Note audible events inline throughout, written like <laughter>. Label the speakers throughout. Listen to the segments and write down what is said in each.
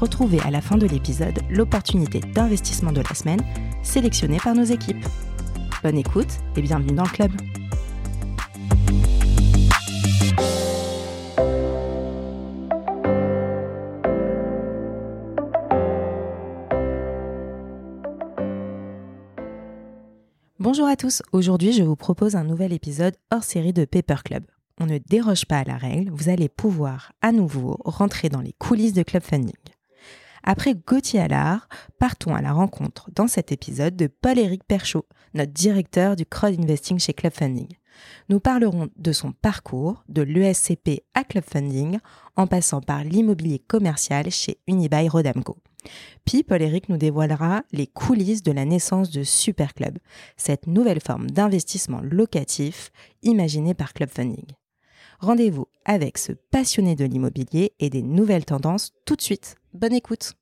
Speaker 1: Retrouvez à la fin de l'épisode l'opportunité d'investissement de la semaine sélectionnée par nos équipes. Bonne écoute et bienvenue dans le club. Bonjour à tous, aujourd'hui je vous propose un nouvel épisode hors série de Paper Club. On ne déroge pas à la règle, vous allez pouvoir à nouveau rentrer dans les coulisses de Club Funding. Après Gauthier Allard, partons à la rencontre dans cet épisode de Paul-Éric Perchaud, notre directeur du crowd investing chez Club Funding. Nous parlerons de son parcours de l'ESCP à Club Funding en passant par l'immobilier commercial chez Unibail Rodamco. Puis Paul-Éric nous dévoilera les coulisses de la naissance de Super Club, cette nouvelle forme d'investissement locatif imaginée par Club Funding. Rendez-vous avec ce passionné de l'immobilier et des nouvelles tendances tout de suite. Bonne écoute.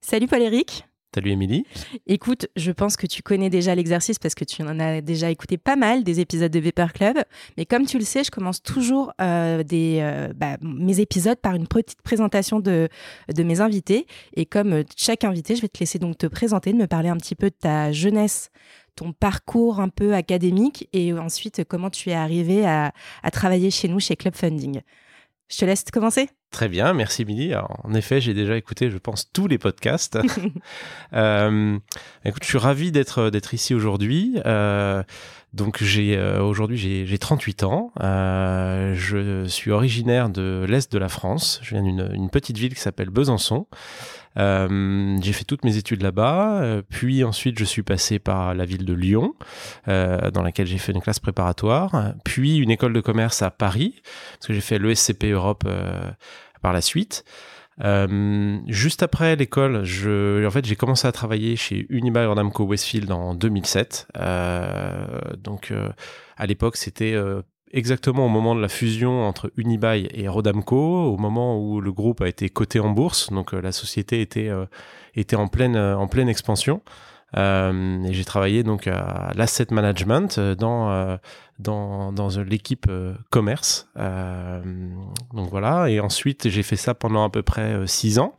Speaker 1: Salut Paul-Éric.
Speaker 2: Salut Émilie.
Speaker 1: Écoute, je pense que tu connais déjà l'exercice parce que tu en as déjà écouté pas mal des épisodes de Vapor Club. Mais comme tu le sais, je commence toujours euh, des, euh, bah, mes épisodes par une petite présentation de, de mes invités. Et comme euh, chaque invité, je vais te laisser donc te présenter, de me parler un petit peu de ta jeunesse, ton parcours un peu académique et ensuite comment tu es arrivé à, à travailler chez nous, chez Club Funding? Je te laisse commencer.
Speaker 2: Très bien, merci Émilie. En effet, j'ai déjà écouté, je pense, tous les podcasts. <laughs> euh, écoute, je suis ravi d'être d'être ici aujourd'hui. Euh, donc j'ai euh, aujourd'hui j'ai 38 ans. Je suis originaire de l'est de la France. Je viens d'une petite ville qui s'appelle Besançon. Euh, j'ai fait toutes mes études là-bas, euh, puis ensuite je suis passé par la ville de Lyon, euh, dans laquelle j'ai fait une classe préparatoire, puis une école de commerce à Paris, parce que j'ai fait l'ESCP Europe par la suite. Juste après l'école, en fait, j'ai commencé à travailler chez Unibail Rodamco Westfield en 2007. Euh, donc, à l'époque, c'était exactement au moment de la fusion entre Unibail et Rodamco, au moment où le groupe a été coté en bourse, donc euh, la société était, euh, était en, pleine, euh, en pleine expansion. et j'ai travaillé donc à l'asset management dans, dans, dans l'équipe commerce. donc voilà, et ensuite j'ai fait ça pendant à peu près six ans.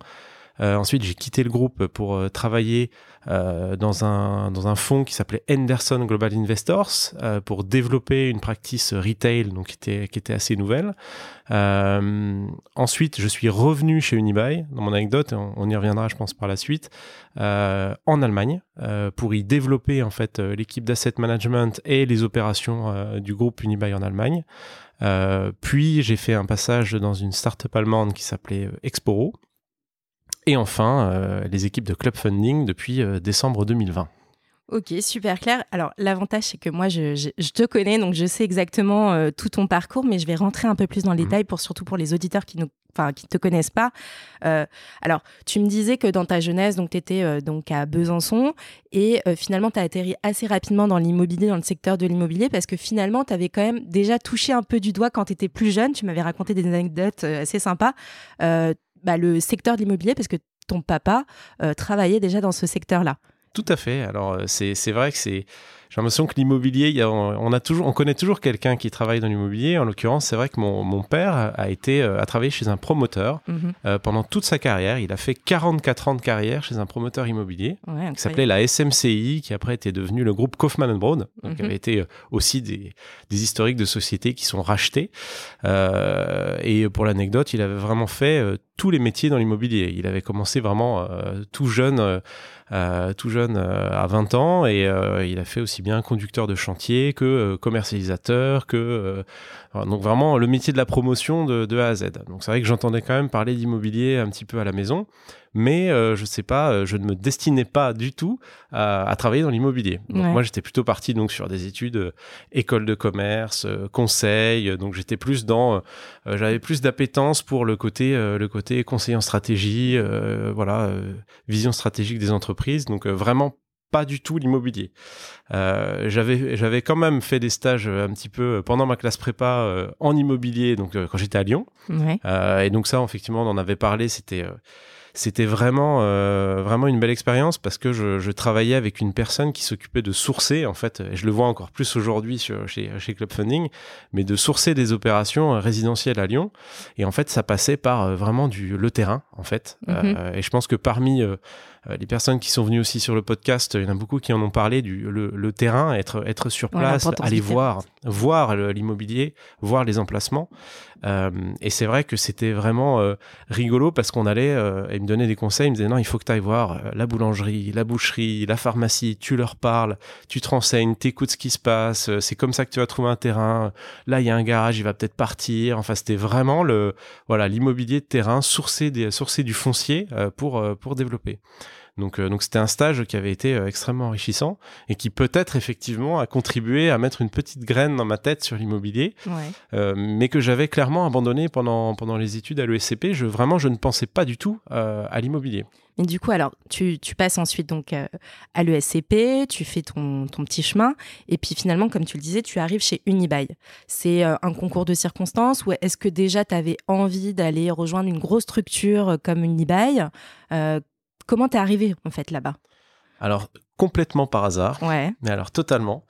Speaker 2: Ensuite, j'ai quitté le groupe pour travailler euh, dans, un, dans fonds qui s'appelait Henderson Global Investors euh, pour développer une practice retail donc qui était, assez nouvelle. Euh, ensuite, je suis revenu chez Unibail, dans mon anecdote, on, y reviendra je pense par la suite, en Allemagne pour y développer en fait l'équipe d'asset management et les opérations du groupe Unibail en Allemagne. puis j'ai fait un passage dans une start-up allemande qui s'appelait Exporo, et enfin, euh, les équipes de Club Funding depuis euh, décembre 2020.
Speaker 1: Ok, super clair. Alors l'avantage c'est que moi je, te connais donc je sais exactement euh, tout ton parcours, mais je vais rentrer un peu plus dans le mmh. détail pour surtout pour les auditeurs qui ne enfin qui te connaissent pas. alors tu me disais que dans ta jeunesse donc tu étais donc à Besançon et finalement tu as atterri assez rapidement dans l'immobilier, dans le secteur de l'immobilier parce que finalement tu avais quand même déjà touché un peu du doigt quand tu étais plus jeune. Tu m'avais raconté des anecdotes assez sympas bah, le secteur de l'immobilier parce que ton papa euh, travaillait déjà dans ce secteur-là.
Speaker 2: Tout à fait. Alors, euh, c'est vrai que c'est j'ai l'impression que l'immobilier, on, a toujours, on connaît toujours quelqu'un qui travaille dans l'immobilier. En l'occurrence, c'est vrai que mon, mon, père a été, euh, a travaillé chez un promoteur mhm. euh, pendant toute sa carrière. Il a fait 44 ans de carrière chez un promoteur immobilier qui s'appelait la SMCI, qui après était devenu le groupe Kaufman Broad, donc qui mhm. avait été euh, aussi des, des, historiques de sociétés qui sont rachetés. Euh, et pour l'anecdote, il avait vraiment fait tous les métiers dans l'immobilier. Il avait commencé vraiment tout jeune. Tout jeune à 20 ans et il a fait aussi bien conducteur de chantier que euh, commercialisateur, que euh, donc vraiment le métier de la promotion de, A à Z. Donc c'est vrai que j'entendais quand même parler d'immobilier un petit peu à la maison, mais euh, je sais pas, euh, je ne me destinais pas du tout à, travailler dans l'immobilier. Moi, j'étais plutôt parti donc sur des études école de commerce, conseil. Donc j'étais plus dans, j'avais plus d'appétence pour le côté, le côté conseiller en stratégie, voilà, vision stratégique des entreprises. Donc vraiment pas du tout l'immobilier. Euh, j'avais j'avais quand même fait des stages euh, un petit peu pendant ma classe prépa euh, en immobilier donc quand j'étais à Lyon. et donc ça effectivement on en avait parlé c'était c'était vraiment vraiment une belle expérience parce que je, travaillais avec une personne qui s'occupait de sourcer en fait et je le vois encore plus aujourd'hui chez chez Club Funding mais de sourcer des opérations résidentielles à Lyon et en fait ça passait par vraiment du le terrain en fait mm-hmm. et je pense que parmi euh, les personnes qui sont venues aussi sur le podcast, il y en a beaucoup qui en ont parlé du le, terrain, être être sur place, aller voir, voir l'immobilier, voir les emplacements. Euh, et c'est vrai que c'était vraiment euh, rigolo parce qu'on allait euh, et me donnait des conseils, il me disait non, il faut que tu ailles voir la boulangerie, la boucherie, la pharmacie, tu leur parles, tu te renseignes, t'écoutes ce qui se passe, c'est comme ça que tu vas trouver un terrain. Là, il y a un garage, il va peut-être partir. Enfin, c'était vraiment le voilà l'immobilier de terrain, sourcer des du foncier pour pour développer. Donc, euh, donc c'était un stage qui avait été euh, extrêmement enrichissant et qui peut-être effectivement a contribué à mettre une petite graine dans ma tête sur l'immobilier, euh, mais que j'avais clairement abandonné pendant pendant les études à l'ESCP. Je vraiment je ne pensais pas du tout à l'immobilier.
Speaker 1: Et du coup, alors, tu, tu passes ensuite donc à l'ESCP, tu fais ton, ton, petit chemin, et puis finalement, comme tu le disais, tu arrives chez Unibail. C'est un concours de circonstances ou est-ce que déjà tu avais envie d'aller rejoindre une grosse structure comme Unibail Comment t'es arrivé en fait là-bas?
Speaker 2: Complètement par hasard.
Speaker 1: Ouais.
Speaker 2: Mais alors totalement.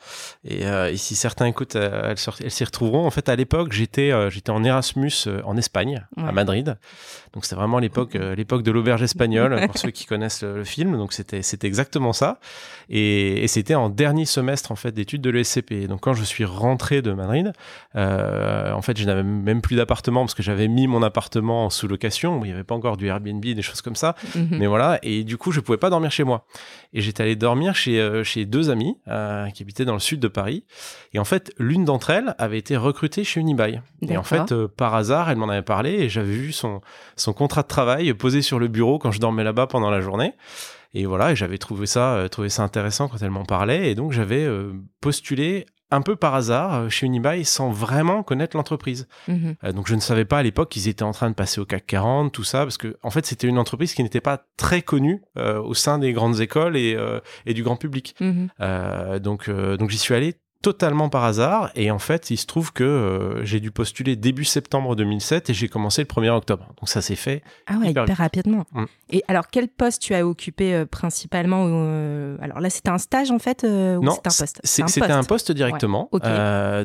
Speaker 2: Et, euh, si certains écoutent, euh, elles, s'y retrouveront. En fait, à l'époque, j'étais euh, j'étais en Erasmus en Espagne, à Madrid. Donc c'était vraiment l'époque l'époque de l'auberge espagnole <laughs> pour ceux qui connaissent le, film. Donc c'était c'était exactement ça. Et, et c'était en dernier semestre en fait d'études de l'ESCP. Donc quand je suis rentré de Madrid, en fait, je n'avais même plus d'appartement parce que j'avais mis mon appartement en sous-location. Il n'y avait pas encore du Airbnb, des choses comme ça. Mhm. Mais voilà. Et du coup, je pouvais pas dormir chez moi. Et j'étais allé dormir chez, euh, chez deux amis euh, qui habitaient dans le sud de Paris. Et en fait, l'une d'entre elles avait été recrutée chez Unibail. Et en fait, euh, par hasard, elle m'en avait parlé et j'avais vu son, son contrat de travail posé sur le bureau quand je dormais là-bas pendant la journée. Et voilà, j'avais trouvé ça, trouvé ça intéressant quand elle m'en parlait. Et donc, j'avais postulé un peu par hasard euh, chez Unibail sans vraiment connaître l'entreprise. Mhm. Euh, donc je ne savais pas à l'époque qu'ils étaient en train de passer au CAC 40, tout ça, parce que en fait c'était une entreprise qui n'était pas très connue euh, au sein des grandes écoles et, et du grand public. Mhm. donc donc j'y suis allé totalement par hasard. Et en fait il se trouve que euh, j'ai dû postuler début septembre 2007 et j'ai commencé le 1er octobre. Donc ça s'est fait
Speaker 1: ah ouais hyper, rapidement. Mm. et alors quel poste tu as occupé euh, principalement euh, alors là c'était un stage en fait ou
Speaker 2: non
Speaker 1: c'était un poste?
Speaker 2: c'était un, poste. directement.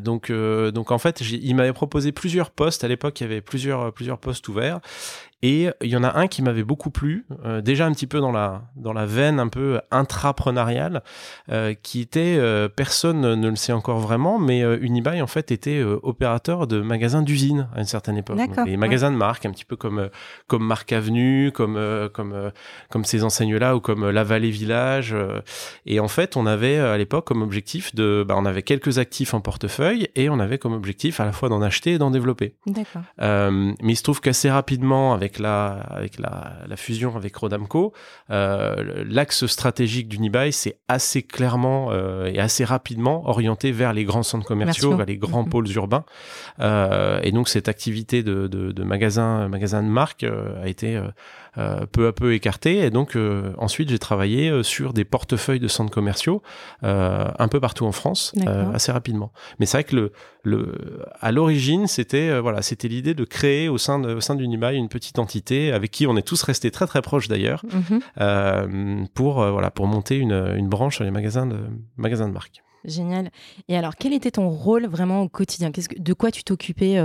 Speaker 2: Donc donc en fait il m'avait proposé plusieurs postes. À l'époque il y avait plusieurs plusieurs postes ouverts et il y en a un qui m'avait beaucoup plu, euh, déjà un petit peu dans la, dans la veine un peu intrapreneuriale, euh, qui était, euh, personne ne le sait encore vraiment, mais Unibail en fait était opérateur de magasins d'usine à une certaine époque. Les magasins de marque, un petit peu comme, comme Marque Avenue, comme, comme, comme ces enseignes-là, ou comme La Vallée Village. et en fait, on avait à l'époque comme objectif de, bah, on avait quelques actifs en portefeuille et on avait comme objectif à la fois d'en acheter et d'en développer.
Speaker 1: D'accord.
Speaker 2: mais il se trouve qu'assez rapidement, avec avec la, avec la, la fusion avec Rodamco, euh, l'axe stratégique d'Unibail, c'est assez clairement euh, et assez rapidement orienté vers les grands centres commerciaux, vers les grands mm-hmm. pôles urbains. Euh, et donc cette activité de, de, de magasin, magasin de marque a été peu à peu écarté. Et donc euh, ensuite, j'ai travaillé euh, sur des portefeuilles de centres commerciaux un peu partout en France, assez rapidement. Mais c'est vrai que le, le, à l'origine, c'était voilà, c'était l'idée de créer au sein de, au sein d'Unibail une petite entité avec qui on est tous restés très très proches d'ailleurs, mhm. pour voilà, pour monter une, une branche sur les magasins de magasins de marque.
Speaker 1: Génial. Et alors, quel était ton rôle vraiment au quotidien? Qu'est-ce que, De quoi tu t'occupais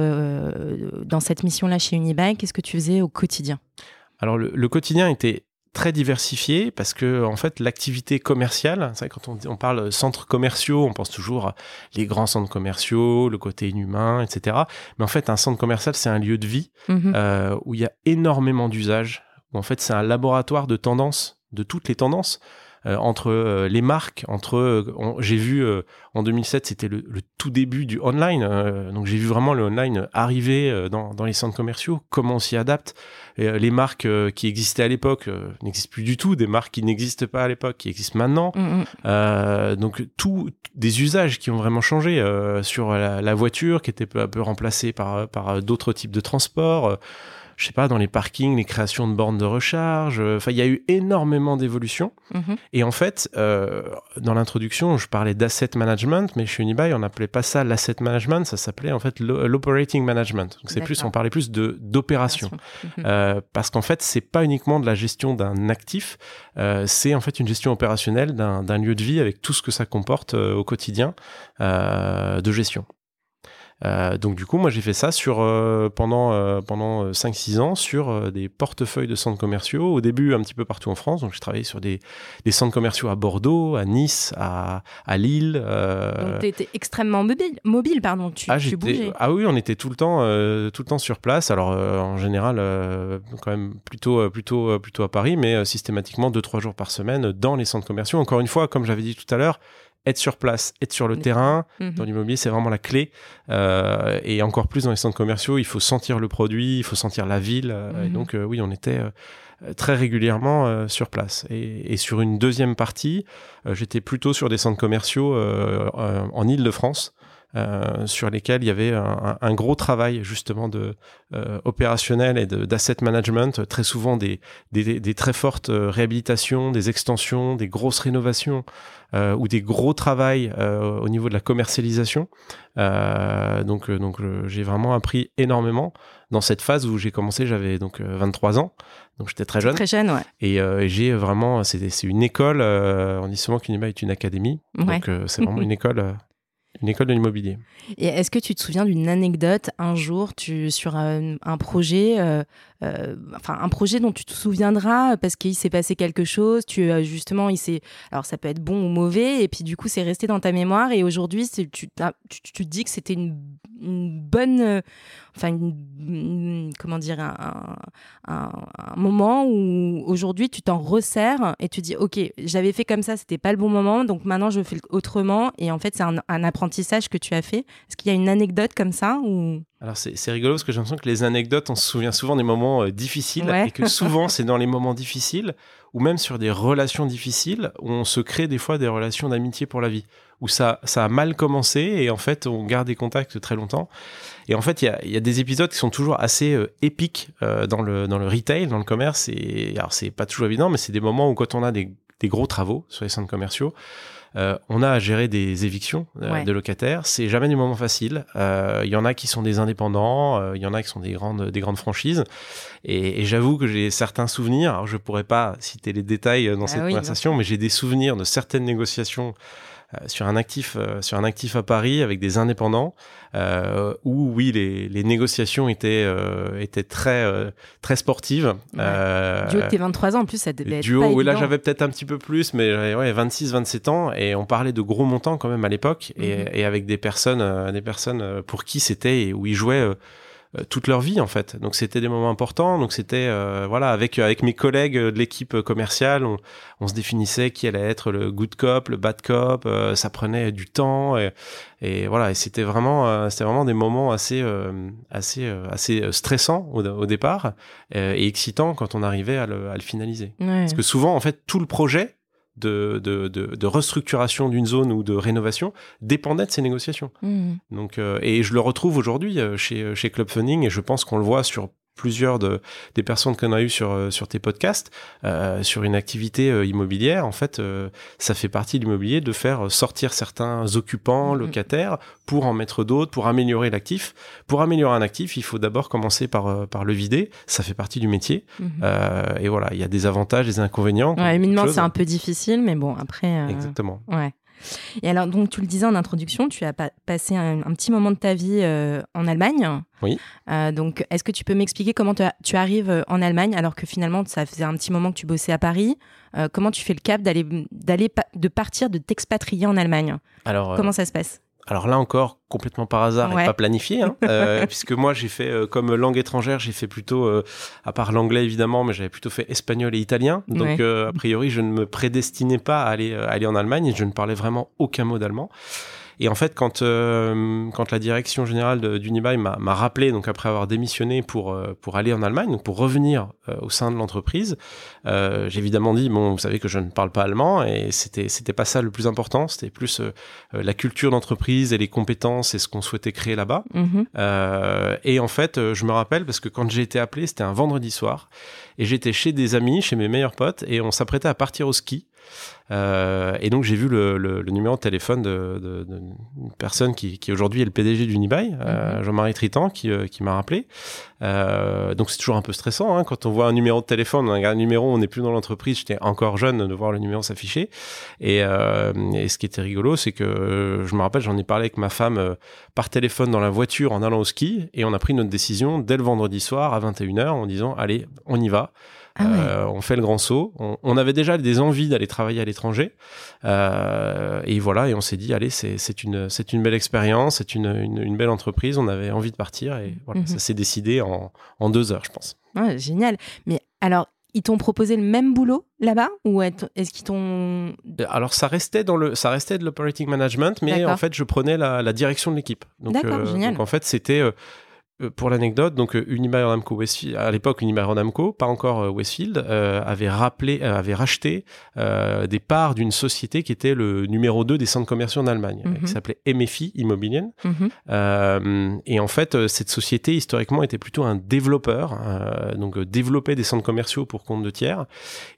Speaker 1: dans cette mission-là chez Unibail? Qu'est-ce que tu faisais au quotidien?
Speaker 2: Alors le, quotidien était très diversifié parce que en fait l'activité commerciale, c'est quand on, on, parle centres commerciaux, on pense toujours les grands centres commerciaux, le côté inhumain, etc. Mais en fait un centre commercial c'est un lieu de vie mhm. euh, où il y a énormément d'usages. Où en fait c'est un laboratoire de tendances, de toutes les tendances. Entre les marques, entre j'ai vu en 2007 c'était le, tout début du online, donc j'ai vu vraiment le online arriver dans, dans les centres commerciaux, comment on s'y adapte. les marques qui existaient à l'époque n'existent plus du tout, des marques qui n'existent pas à l'époque qui existent maintenant. Mm, mm. donc tout des usages qui ont vraiment changé sur la, la, voiture qui était peu à peu remplacée par par d'autres types de transports je sais pas, dans les parkings, les créations de bornes de recharge. Euh, enfin, il y a eu énormément d'évolutions. Mhm. Et en fait, euh, dans l'introduction, je parlais d'asset management, mais chez Unibail, on n'appelait pas ça l'asset management, ça s'appelait en fait l'operating management. Donc c'est plus, on parlait plus de d'opération, mhm. euh, parce qu'en fait, c'est pas uniquement de la gestion d'un actif, c'est en fait une gestion opérationnelle d'un lieu de vie avec tout ce que ça comporte au quotidien de gestion. Euh, donc du coup, moi j'ai fait ça sur euh, pendant euh, pendant 5-6 ans sur des portefeuilles de centres commerciaux. Au début, un petit peu partout en France. Donc j'ai travaillé sur des, des, centres commerciaux à Bordeaux, à Nice, à, à Lille.
Speaker 1: Donc tu étais extrêmement mobile, mobile pardon. Tu,
Speaker 2: ah,
Speaker 1: tu bougeais.
Speaker 2: ah oui, on était tout le temps tout le temps sur place. Alors en général, quand même plutôt plutôt plutôt à Paris, mais systématiquement 2-3 jours par semaine dans les centres commerciaux. Encore une fois, comme j'avais dit tout à l'heure être sur place, être sur le terrain. Mhm. Dans l'immobilier, c'est vraiment la clé. Euh, et encore plus dans les centres commerciaux, il faut sentir le produit, il faut sentir la ville. Euh, et mhm. donc, euh, oui, on était très régulièrement sur place. Et, sur une deuxième partie, j'étais plutôt sur des centres commerciaux en Ile-de-France. Euh, sur lesquels il y avait un, gros travail justement de euh, opérationnel et d'asset management, très souvent des, des, très fortes euh, réhabilitations, des extensions, des grosses rénovations ou des gros travails au niveau de la commercialisation. donc donc j'ai vraiment appris énormément dans cette phase où j'ai commencé, j'avais donc 23 ans. Donc j'étais très jeune.
Speaker 1: Très jeune, ouais.
Speaker 2: Et, j'ai vraiment, c'est une école, on dit souvent qu'Unima est une académie. Donc c'est vraiment <laughs> une école une école de l'immobilier.
Speaker 1: Et est-ce que tu te souviens d'une anecdote un jour tu, sur un, projet, euh, euh, enfin un projet dont tu te souviendras parce qu'il s'est passé quelque chose, tu justement, il s'est, alors ça peut être bon ou mauvais, et puis du coup c'est resté dans ta mémoire et aujourd'hui tu, tu, te dis que c'était une, bonne, enfin comment dire, un, moment où aujourd'hui tu t'en resserres et tu dis ok j'avais fait comme ça, c'était pas le bon moment, donc maintenant je fais autrement et en fait c'est un, un apprentissage que tu as fait. Est-ce qu'il y a une anecdote comme ça ou?
Speaker 2: Alors c'est rigolo parce que j'ai l'impression que les anecdotes, on se souvient souvent des moments euh, difficiles et que <laughs> souvent c'est dans les moments difficiles ou même sur des relations difficiles où on se crée des fois des relations d'amitié pour la vie, où ça, ça a mal commencé et en fait on garde des contacts très longtemps. Et en fait il y a, y a, des épisodes qui sont toujours assez euh, épiques euh, dans, le, dans le retail, dans le commerce. Et alors c'est pas toujours évident, mais c'est des moments où quand on a des, des gros travaux sur les centres commerciaux, euh, on a à gérer des évictions euh, de locataires. C'est jamais du moment facile. Euh, il y en a qui sont des indépendants, il y en a qui sont des grandes, des grandes franchises. Et, j'avoue que j'ai certains souvenirs. Alors je pourrais pas citer les détails dans ah cette conversation, mais j'ai des souvenirs de certaines négociations sur un actif euh, sur un actif à Paris avec des indépendants euh, où oui les, les négociations étaient étaient très très sportives.
Speaker 1: Ouais. duo tes 23 ans en plus ça devait
Speaker 2: duo,
Speaker 1: être pas
Speaker 2: oui, là j'avais peut-être un petit peu plus mais ouais 26 27 ans et on parlait de gros montants quand même à l'époque et, mhm. et, avec des personnes des personnes pour qui c'était et où ils jouaient euh, toute leur vie en fait. Donc c'était des moments importants. Donc c'était euh, voilà avec avec mes collègues de l'équipe commerciale, on, on, se définissait qui allait être le good cop, le bad cop. Euh, ça prenait du temps et, et voilà. Et c'était vraiment c'était vraiment des moments assez assez assez stressants au, au départ et excitants quand on arrivait à le, à le finaliser. Parce que souvent en fait tout le projet de, de, de, restructuration d'une zone ou de rénovation dépendait de ces négociations. Mmh. Donc, euh, et je le retrouve aujourd'hui euh, chez, chez Club Funding et je pense qu'on le voit sur plusieurs de, des personnes qu'on a eues sur, euh, sur tes podcasts, euh, sur une activité euh, immobilière, en fait, ça fait partie de l'immobilier de faire sortir certains occupants, mhm. locataires, pour en mettre d'autres, pour améliorer l'actif. Pour améliorer un actif, il faut d'abord commencer par, par le vider. Ça fait partie du métier. Mhm. et voilà, il y a des avantages, des inconvénients.
Speaker 1: Ouais, éminemment, c'est un peu difficile, mais bon, après.
Speaker 2: Exactement.
Speaker 1: Ouais. Et alors, donc, tu le disais en introduction, tu as passé un, petit moment de ta vie euh, en Allemagne.
Speaker 2: Oui.
Speaker 1: Euh, donc, est-ce que tu peux m'expliquer comment tu arrives euh, en Allemagne alors que finalement, ça faisait un petit moment que tu bossais à Paris Comment tu fais le cap d'aller, d'aller, de partir, de t'expatrier en Allemagne?
Speaker 2: Alors,
Speaker 1: comment ça se passe?
Speaker 2: Alors là encore, complètement par hasard et pas planifié, hein, <laughs> euh, puisque moi j'ai fait euh, comme langue étrangère, j'ai fait plutôt, euh, à part l'anglais évidemment, mais j'avais plutôt fait espagnol et italien. Donc a priori, je ne me prédestinais pas à aller, à aller en Allemagne et je ne parlais vraiment aucun mot d'allemand. Et en fait, quand euh, quand la direction générale d'Unibail m'a rappelé, donc après avoir démissionné pour euh, pour aller en Allemagne, donc pour revenir euh, au sein de l'entreprise, j'ai évidemment dit bon, vous savez que je ne parle pas allemand et c'était c'était pas ça le plus important, c'était plus la culture d'entreprise et les compétences et ce qu'on souhaitait créer là-bas. Mm-hmm. et en fait, je me rappelle parce que quand j'ai été appelé, c'était un vendredi soir et j'étais chez des amis, chez mes meilleurs potes et on s'apprêtait à partir au ski. Euh, et donc j'ai vu le, le, le, numéro de téléphone d'une de, de, personne qui, qui aujourd'hui est le PDG d'Unibail, euh, mhm. Jean-Marie Tritan, qui, euh, qui m'a rappelé. Euh, donc c'est toujours un peu stressant hein, quand on voit un numéro de téléphone, on regarde un numéro, on n'est plus dans l'entreprise. J'étais encore jeune de voir le numéro s'afficher. Et, et, ce qui était rigolo, c'est que je me rappelle, j'en ai parlé avec ma femme par téléphone dans la voiture en allant au ski, et on a pris notre décision dès le vendredi soir à 21h en disant allez, on y va. Ah euh, on fait le grand saut. On, avait déjà des envies d'aller travailler à l'étranger. Euh, et voilà, et on s'est dit, allez, c'est une, une belle expérience, c'est une, une, belle entreprise. On avait envie de partir et voilà, mhm. ça s'est décidé en, en, deux heures, je pense.
Speaker 1: génial. Mais alors, ils t'ont proposé le même boulot là-bas ou est-ce qu'ils t'ont
Speaker 2: euh, Alors ça restait dans le ça restait de l'operating management mais en fait je prenais la, direction de l'équipe. Donc, génial. donc en fait c'était euh, pour l'anecdote, donc euh, Unibail Rodamco Westfield, à l'époque Unibail Rodamco, pas encore euh, Westfield, avait rappelé, avait racheté des parts d'une société qui était le numéro 2 des centres commerciaux en Allemagne, qui mhm. s'appelait MFI Immobilien. Mhm. et en fait, cette société historiquement était plutôt un développeur, donc développer des centres commerciaux pour compte de tiers.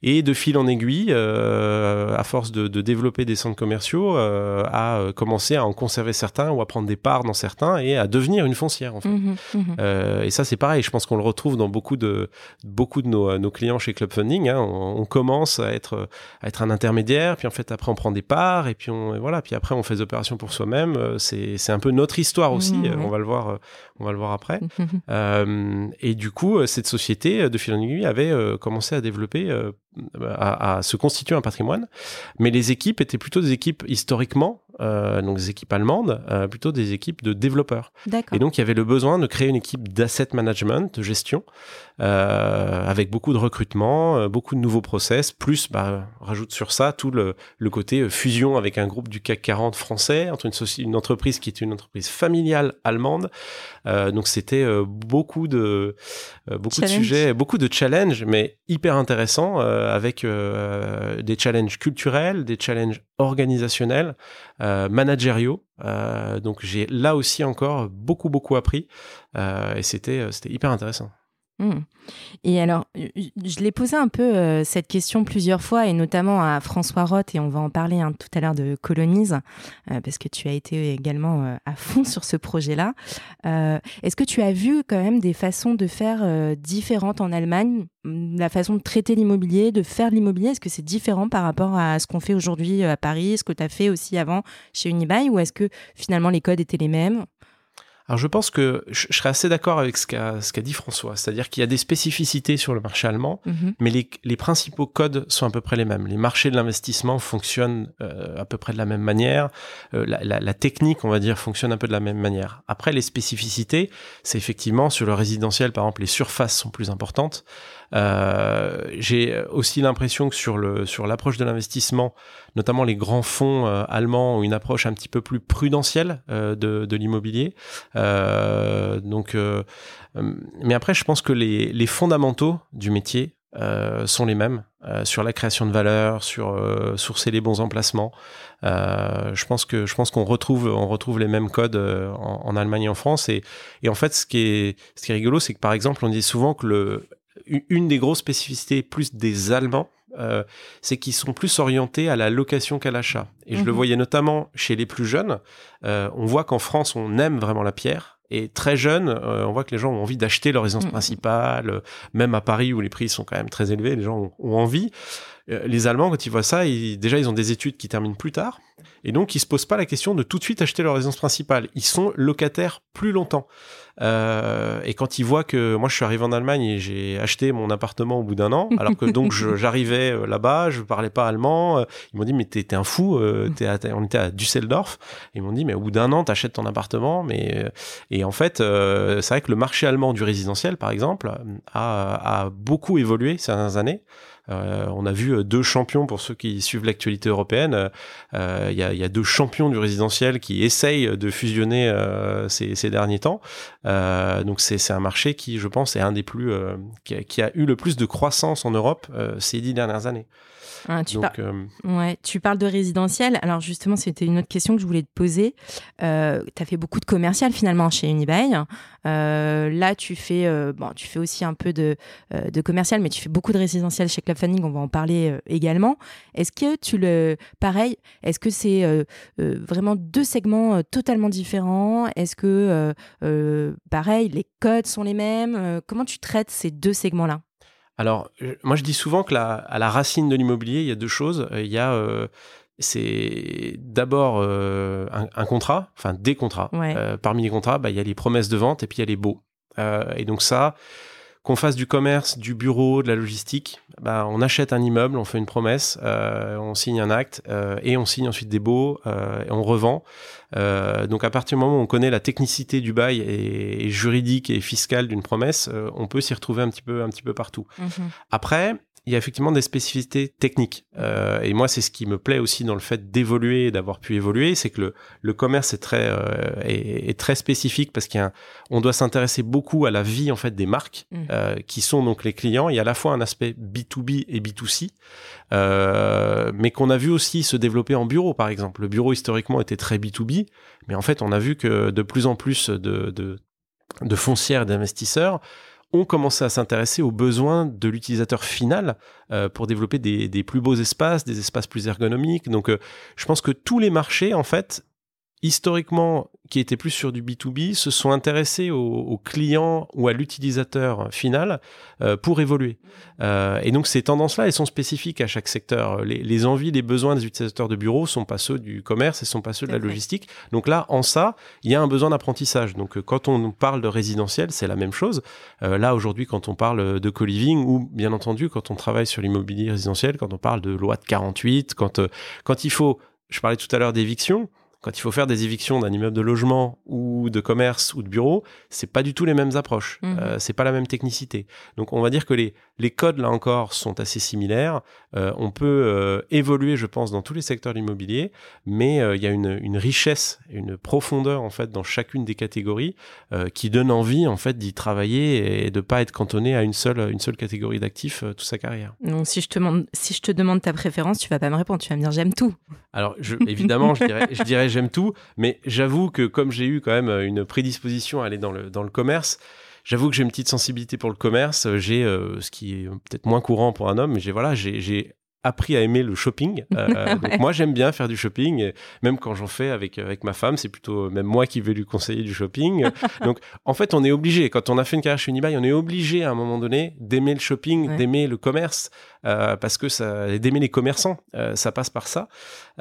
Speaker 2: Et de fil en aiguille, à force de, de, développer des centres commerciaux, a commencé à en conserver certains ou à prendre des parts dans certains et à devenir une foncière en fait. Mhm. Mhm. Euh, et ça, c'est pareil. Je pense qu'on le retrouve dans beaucoup de beaucoup de nos, nos clients chez Club Funding. Hein. On, commence à être à être un intermédiaire, puis en fait après on prend des parts, et puis on voilà, puis après on fait des opérations pour soi-même. Euh, c'est c'est un peu notre histoire aussi. Mhm, on va le voir on va le voir après. <laughs> Euh, et du coup, cette société de fil en aiguille avait euh, commencé à développer à, à, se constituer un patrimoine, mais les équipes étaient plutôt des équipes historiquement euh, donc des équipes allemandes, euh, plutôt des équipes de développeurs. Et donc il y avait le besoin de créer une équipe d'asset management, de gestion, euh, avec beaucoup de recrutement, beaucoup de nouveaux process, plus bah, rajoute sur ça tout le, le, côté fusion avec un groupe du CAC 40 français, entre une, une entreprise qui est une entreprise familiale allemande. Donc c'était beaucoup de beaucoup de sujets, beaucoup de challenges, mais hyper intéressants, avec des challenges culturels, des challenges organisationnels, managériaux. donc j'ai là aussi encore beaucoup beaucoup appris et c'était c'était hyper intéressant.
Speaker 1: Mmh. Et alors, je l'ai posé un peu euh, cette question plusieurs fois, et notamment à François Roth, et on va en parler hein, tout à l'heure de Colonise, euh, parce que tu as été également euh, à fond sur ce projet-là. Est-ce que tu as vu quand même des façons de faire différentes en Allemagne? La façon de traiter l'immobilier, de faire l'immobilier, est-ce que c'est différent par rapport à ce qu'on fait aujourd'hui à Paris, ce que tu as fait aussi avant chez Unibail, ou est-ce que finalement les codes étaient les mêmes?
Speaker 2: Alors je pense que je, serais assez d'accord avec ce qu'a dit François, c'est-à-dire qu'il y a des spécificités sur le marché allemand, mhm. mais les, les, principaux codes sont à peu près les mêmes. Les marchés de l'investissement fonctionnent euh, à peu près de la même manière, euh, la, la, la, technique, on va dire, fonctionne un peu de la même manière. Après, les spécificités, c'est effectivement sur le résidentiel, par exemple, les surfaces sont plus importantes. Euh, j'ai aussi l'impression que sur le sur l'approche de l'investissement, notamment les grands fonds euh, allemands ont une approche un petit peu plus prudentielle euh, de, de l'immobilier. donc, mais après, je pense que les, les fondamentaux du métier euh, sont les mêmes euh, sur la création de valeur, sur euh, sourcer les bons emplacements. je pense que je pense qu'on retrouve on retrouve les mêmes codes en, en, Allemagne et en France. Et, et en fait, ce qui est ce qui est rigolo, c'est que par exemple, on dit souvent que le une des grosses spécificités plus des Allemands, euh, c'est qu'ils sont plus orientés à la location qu'à l'achat. Et je le mhm. voyais notamment chez les plus jeunes. Euh, on voit qu'en France, on aime vraiment la pierre. Et très jeune, euh, on voit que les gens ont envie d'acheter leur résidence mhm. principale, même à Paris où les prix sont quand même très élevés, les gens ont, envie. les Allemands, quand ils voient ça, ils, déjà ils ont des études qui terminent plus tard, Et donc, ils se posent pas la question de tout de suite acheter leur résidence principale. Ils sont locataires plus longtemps. Euh, et quand ils voient que moi, je suis arrivé en Allemagne et j'ai acheté mon appartement au bout d'un an, alors que donc <laughs> j'arrivais euh, là-bas, je parlais pas allemand, euh, ils m'ont dit mais t'es un fou, euh, es on était à Düsseldorf, ils m'ont dit mais au bout d'un an t'achètes ton appartement, mais et en fait c'est vrai que le marché allemand du résidentiel par exemple a, a beaucoup évolué ces dernières années. Euh, on a vu deux champions pour ceux qui suivent l'actualité européenne. Euh, il y a, y, a, deux champions du résidentiel qui essayent de fusionner ces, ces, derniers temps. donc c'est un marché qui, je pense, est un des plus qui, a, eu le plus de croissance en Europe ces dix dernières années.
Speaker 1: Ah, tu, euh, ouais, tu parles de résidentiel. Alors justement, c'était une autre question que je voulais te poser. Euh, tu as fait beaucoup de commercial finalement chez Unibail. Euh, là, tu fais, bon, tu fais aussi un peu de, de commercial, mais tu fais beaucoup de résidentiel chez Club Funding. On va en parler également. Est-ce que tu le, pareil, est-ce que c'est vraiment deux segments totalement différents? Est-ce que, pareil, les codes sont les mêmes? Comment tu traites ces deux segments-là?
Speaker 2: Alors, moi je dis souvent que la, à la racine de l'immobilier, il y a deux choses. Il y a euh, c'est d'abord euh, un, contrat, enfin des contrats. Euh, parmi les contrats, bah, il y a les promesses de vente et puis il y a les baux. et donc ça, qu'on fasse du commerce, du bureau, de la logistique, bah, on achète un immeuble, on fait une promesse, euh, on signe un acte euh, et on signe ensuite des baux euh, et on revend. donc à partir du moment où on connaît la technicité du bail et, juridique et fiscale d'une promesse, on peut s'y retrouver un petit peu, un petit peu partout. Mhm. Après, il y a effectivement des spécificités techniques. Euh, et moi, c'est ce qui me plaît aussi dans le fait d'évoluer d'avoir pu évoluer, c'est que le, le, commerce est très, euh, est, est, très spécifique parce qu'on doit s'intéresser beaucoup à la vie en fait des marques mmh. euh, qui sont donc les clients. Il y a à la fois un aspect B2B et B2C, euh, mais qu'on a vu aussi se développer en bureau, par exemple. Le bureau historiquement était très B2B, mais en fait, on a vu que de plus en plus de, de, de foncières d'investisseurs ont commencé à s'intéresser aux besoins de l'utilisateur final euh, pour développer des, des, plus beaux espaces, des espaces plus ergonomiques. Donc, euh, je pense que tous les marchés, en fait, historiquement, qui étaient plus sur du B2B, se sont intéressés aux, clients ou à l'utilisateur final euh, pour évoluer. Euh, et donc ces tendances-là, elles sont spécifiques à chaque secteur. Les, envies, les besoins des utilisateurs de bureaux sont pas ceux du commerce et sont pas ceux de la logistique. Donc là, en ça, il y a un besoin d'apprentissage. Donc euh, quand on parle de résidentiel, c'est la même chose. là, aujourd'hui, quand on parle de co-living ou bien entendu quand on travaille sur l'immobilier résidentiel, quand on parle de loi de 48, quand, quand il faut, je parlais tout à l'heure d'éviction, quand il faut faire des évictions d'un immeuble de logement ou de commerce ou de bureau, c'est pas du tout les mêmes approches. Mhm. Euh, c'est pas la même technicité. Donc on va dire que les, les codes là encore sont assez similaires. Euh, on peut euh, évoluer, je pense, dans tous les secteurs de l'immobilier, mais euh, il y a une, une, richesse, une profondeur en fait dans chacune des catégories qui donne envie en fait d'y travailler et de pas être cantonné à une seule une seule catégorie d'actifs toute sa carrière.
Speaker 1: Donc si je te demande si je te demande ta préférence, tu vas pas me répondre, tu vas me dire j'aime tout.
Speaker 2: Alors je, évidemment, je dirais je dirais j'aime tout, mais j'avoue que comme j'ai eu quand même une prédisposition à aller dans le, dans le commerce, j'avoue que j'ai une petite sensibilité pour le commerce. J'ai euh, ce qui est peut-être moins courant pour un homme, mais j'ai voilà, j'ai appris à aimer le shopping. Euh, <laughs> donc moi, j'aime bien faire du shopping, même quand j'en fais avec avec ma femme, c'est plutôt même moi qui vais lui conseiller du shopping. <laughs> donc en fait, on est obligé. Quand on a fait une carrière chez Unibail, on est obligé à un moment donné d'aimer le shopping, d'aimer le commerce, euh, parce que ça, d'aimer les commerçants, euh, ça passe par ça.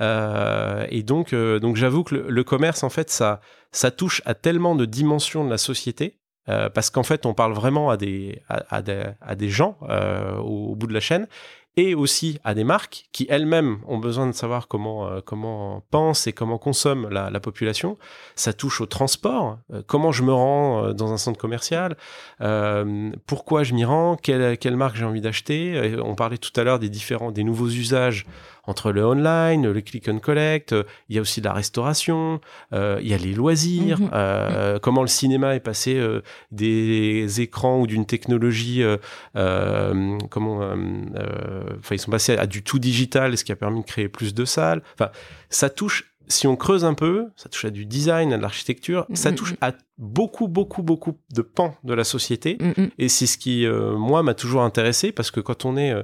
Speaker 2: Euh, et donc donc j'avoue que le, le, commerce, en fait, ça ça touche à tellement de dimensions de la société. parce qu'en fait, on parle vraiment à des, à, à des, à des gens au, au, bout de la chaîne et aussi à des marques qui elles-mêmes ont besoin de savoir comment euh, comment pense et comment consomme la, la population. Ça touche au transport. Euh, comment je me rends euh, dans un centre commercial? Pourquoi je m'y rends? Quelle, quelle marque j'ai envie d'acheter? On parlait tout à l'heure des différents, des nouveaux usages entre le online, le click and collect, euh, il y a aussi la restauration, euh, il y a les loisirs, mhm. euh, comment le cinéma est passé des écrans ou d'une technologie, comment, enfin ils sont passés à du tout digital, ce qui a permis de créer plus de salles. Enfin, ça touche si on creuse un peu, ça touche à du design, à de l'architecture, ça mhm. touche à beaucoup, beaucoup, beaucoup de pans de la société. Mhm. Et c'est ce qui, moi, m'a toujours intéressé parce que quand on est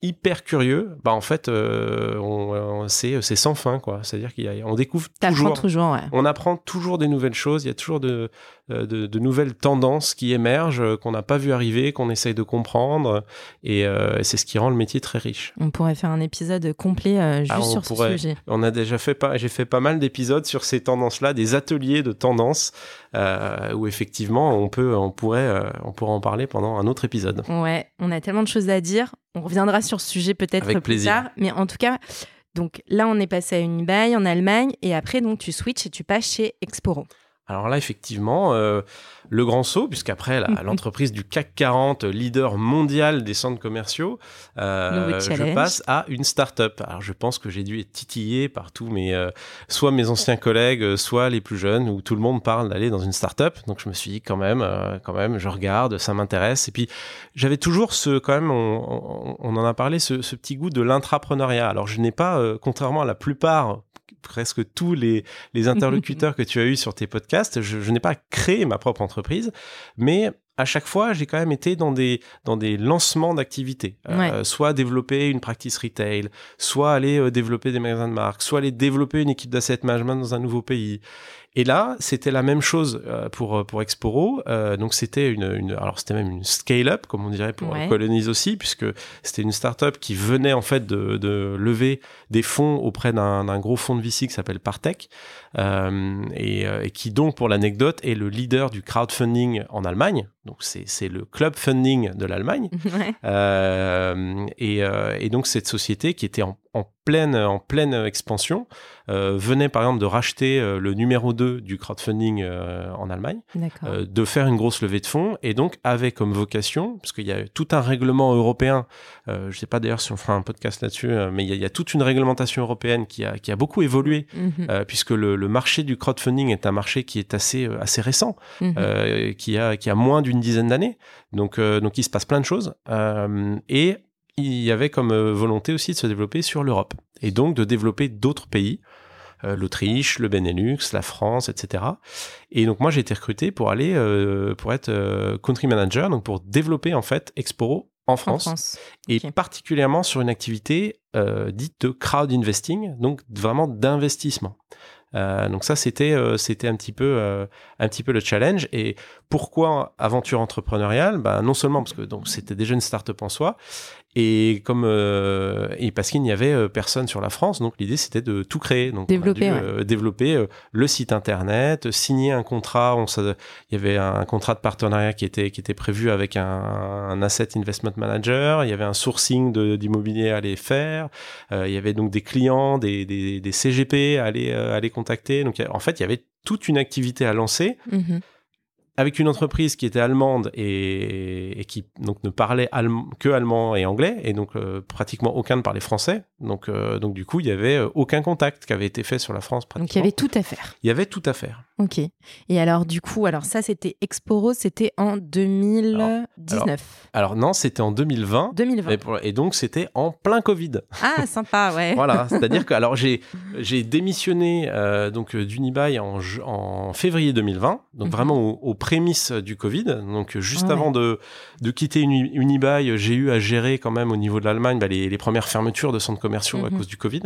Speaker 2: hyper curieux, bah en fait, euh, on, c'est, c'est sans fin, quoi. C'est-à-dire qu'on découvre toujours,
Speaker 1: toujours ouais.
Speaker 2: on apprend toujours des nouvelles choses. Il y a toujours de, de, de nouvelles tendances qui émergent, euh, qu'on n'a pas vu arriver, qu'on essaye de comprendre, et euh, c'est ce qui rend le métier très riche.
Speaker 1: On pourrait faire un épisode complet euh, juste
Speaker 2: Ah, on
Speaker 1: sur
Speaker 2: pourrait.
Speaker 1: ce sujet.
Speaker 2: On a déjà fait pas, j'ai fait pas mal d'épisodes sur ces tendances-là, des ateliers de tendances euh, où effectivement on peut, on pourrait, euh, on pourrait en parler pendant un autre épisode.
Speaker 1: Ouais, on a tellement de choses à dire. On reviendra sur ce sujet peut-être
Speaker 2: Avec
Speaker 1: plus
Speaker 2: plaisir.
Speaker 1: tard. Mais en tout cas, donc là, on est passé à Unibail en Allemagne et après, donc, tu switches et tu passes chez Exporo.
Speaker 2: Alors là, effectivement, euh, le grand saut, puisqu'après <laughs> l'entreprise du CAC 40, leader mondial des centres commerciaux, euh, je passe à une start-up. Alors je pense que j'ai dû être titillé par tous mes, euh, soit mes anciens collègues, soit les plus jeunes, où tout le monde parle d'aller dans une start-up. Donc je me suis dit quand même, quand même, je regarde, ça m'intéresse. Et puis j'avais toujours ce, quand même, on, on- on en a parlé, ce, ce petit goût de l'intrapreneuriat. Alors je n'ai pas, contrairement à la plupart presque tous les, les <laughs> interlocuteurs que tu as eu sur tes podcasts, je, je n'ai pas créé ma propre entreprise, mais à chaque fois, j'ai quand même été dans des, dans des lancements d'activités. Euh, soit développer une practice retail, soit aller euh, développer des magasins de marque, soit aller développer une équipe d'asset management dans un nouveau pays. Et là, c'était la même chose euh, pour, pour Exporo. Euh, donc, c'était une, une, alors c'était même une scale-up, comme on dirait pour
Speaker 1: Ouais.
Speaker 2: Colonize aussi, puisque c'était une start-up qui venait en fait de, de lever des fonds auprès d'un gros fonds de VC qui s'appelle Partech, euh, et, euh, et qui donc, pour l'anecdote, est le leader du crowdfunding en Allemagne. Donc, c'est le club funding de l'Allemagne. <laughs>
Speaker 1: ouais.
Speaker 2: Euh, et, euh, et donc cette société qui était en, en pleine, en pleine expansion euh, venait par exemple de racheter euh, le numéro 2 du crowdfunding euh, en Allemagne, euh, de faire une grosse levée de fonds et donc avait comme vocation, parce qu'il y a tout un règlement européen, euh, je sais pas d'ailleurs si on fera un podcast là-dessus, euh, mais il y, a, il y a toute une réglementation européenne qui a, qui a beaucoup évolué,
Speaker 1: Mhm,
Speaker 2: euh, puisque le, le marché du crowdfunding est un marché qui est assez, euh, assez récent
Speaker 1: mhm.
Speaker 2: euh, qui, a, qui a moins d'une dizaine d'années. Donc, euh, donc il se passe plein de choses. Euh, et il y avait comme euh, volonté aussi de se développer sur l'Europe. Et donc de développer d'autres pays. euh, L'Autriche, le Benelux, la France, etc. Et donc moi j'ai été recruté pour aller euh, pour être euh, country manager, donc pour développer en fait Exporo en
Speaker 1: en
Speaker 2: France, et particulièrement sur une activité dite de crowd investing, donc vraiment d'investissement. Euh, donc ça c'était euh, c'était un petit peu euh, un petit peu le challenge et pourquoi aventure entrepreneuriale? Bah, non seulement parce que donc c'était déjà une start-up en soi et comme euh, et parce qu'il n'y avait euh, personne sur la France donc l'idée c'était de tout créer. Donc on a
Speaker 1: Développer,
Speaker 2: dû,
Speaker 1: ouais.
Speaker 2: euh, développer euh, le site internet signer un contrat. On il y avait un contrat de partenariat qui était qui était prévu avec un, un asset investment manager. Il y avait un sourcing d'immobilier à aller faire. Il y avait donc des clients des, des, des CGP à aller à aller contacter. Donc en fait il y avait toute une activité à lancer.
Speaker 1: Mhm.
Speaker 2: Avec une entreprise qui était allemande et, qui donc ne parlait que allemand et anglais et donc euh, pratiquement aucun ne parlait français donc euh, donc du coup il y avait euh, aucun contact qui avait été fait sur la France pratiquement
Speaker 1: Donc il y avait tout à faire.
Speaker 2: il y avait tout à faire
Speaker 1: Ok. Et alors du coup, alors ça c'était Exporo, c'était en 2019.
Speaker 2: alors non c'était en 2020
Speaker 1: 2020.
Speaker 2: et, pour- et donc c'était en plein Covid
Speaker 1: Ah sympa, <laughs> ouais.
Speaker 2: voilà c'est-à-dire que alors j'ai <laughs> j'ai démissionné euh, donc d'Unibail en, en février 2020 donc
Speaker 1: Mhm.
Speaker 2: vraiment aux, aux prémices du Covid donc juste
Speaker 1: Ah ouais.
Speaker 2: avant de de quitter Uni- Unibail j'ai eu à gérer quand même au niveau de l'Allemagne bah, les, les premières fermetures de centres commerciaux à
Speaker 1: Mhm.
Speaker 2: cause du Covid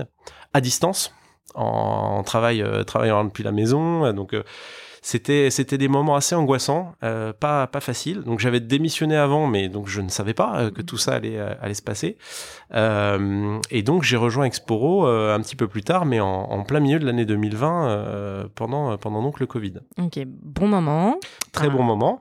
Speaker 2: à distance en, travail euh, travaillant depuis la maison euh, donc euh, c'était c'était des moments assez angoissants, euh, pas pas facile. Donc j'avais démissionné avant, mais donc je ne savais pas que tout ça allait allait se passer. Et donc j'ai rejoint Exporo un petit peu plus tard, mais en, en plein milieu de l'année 2020, euh, pendant pendant donc le Covid.
Speaker 1: Ok, bon moment.
Speaker 2: Très
Speaker 1: Ah.
Speaker 2: bon moment.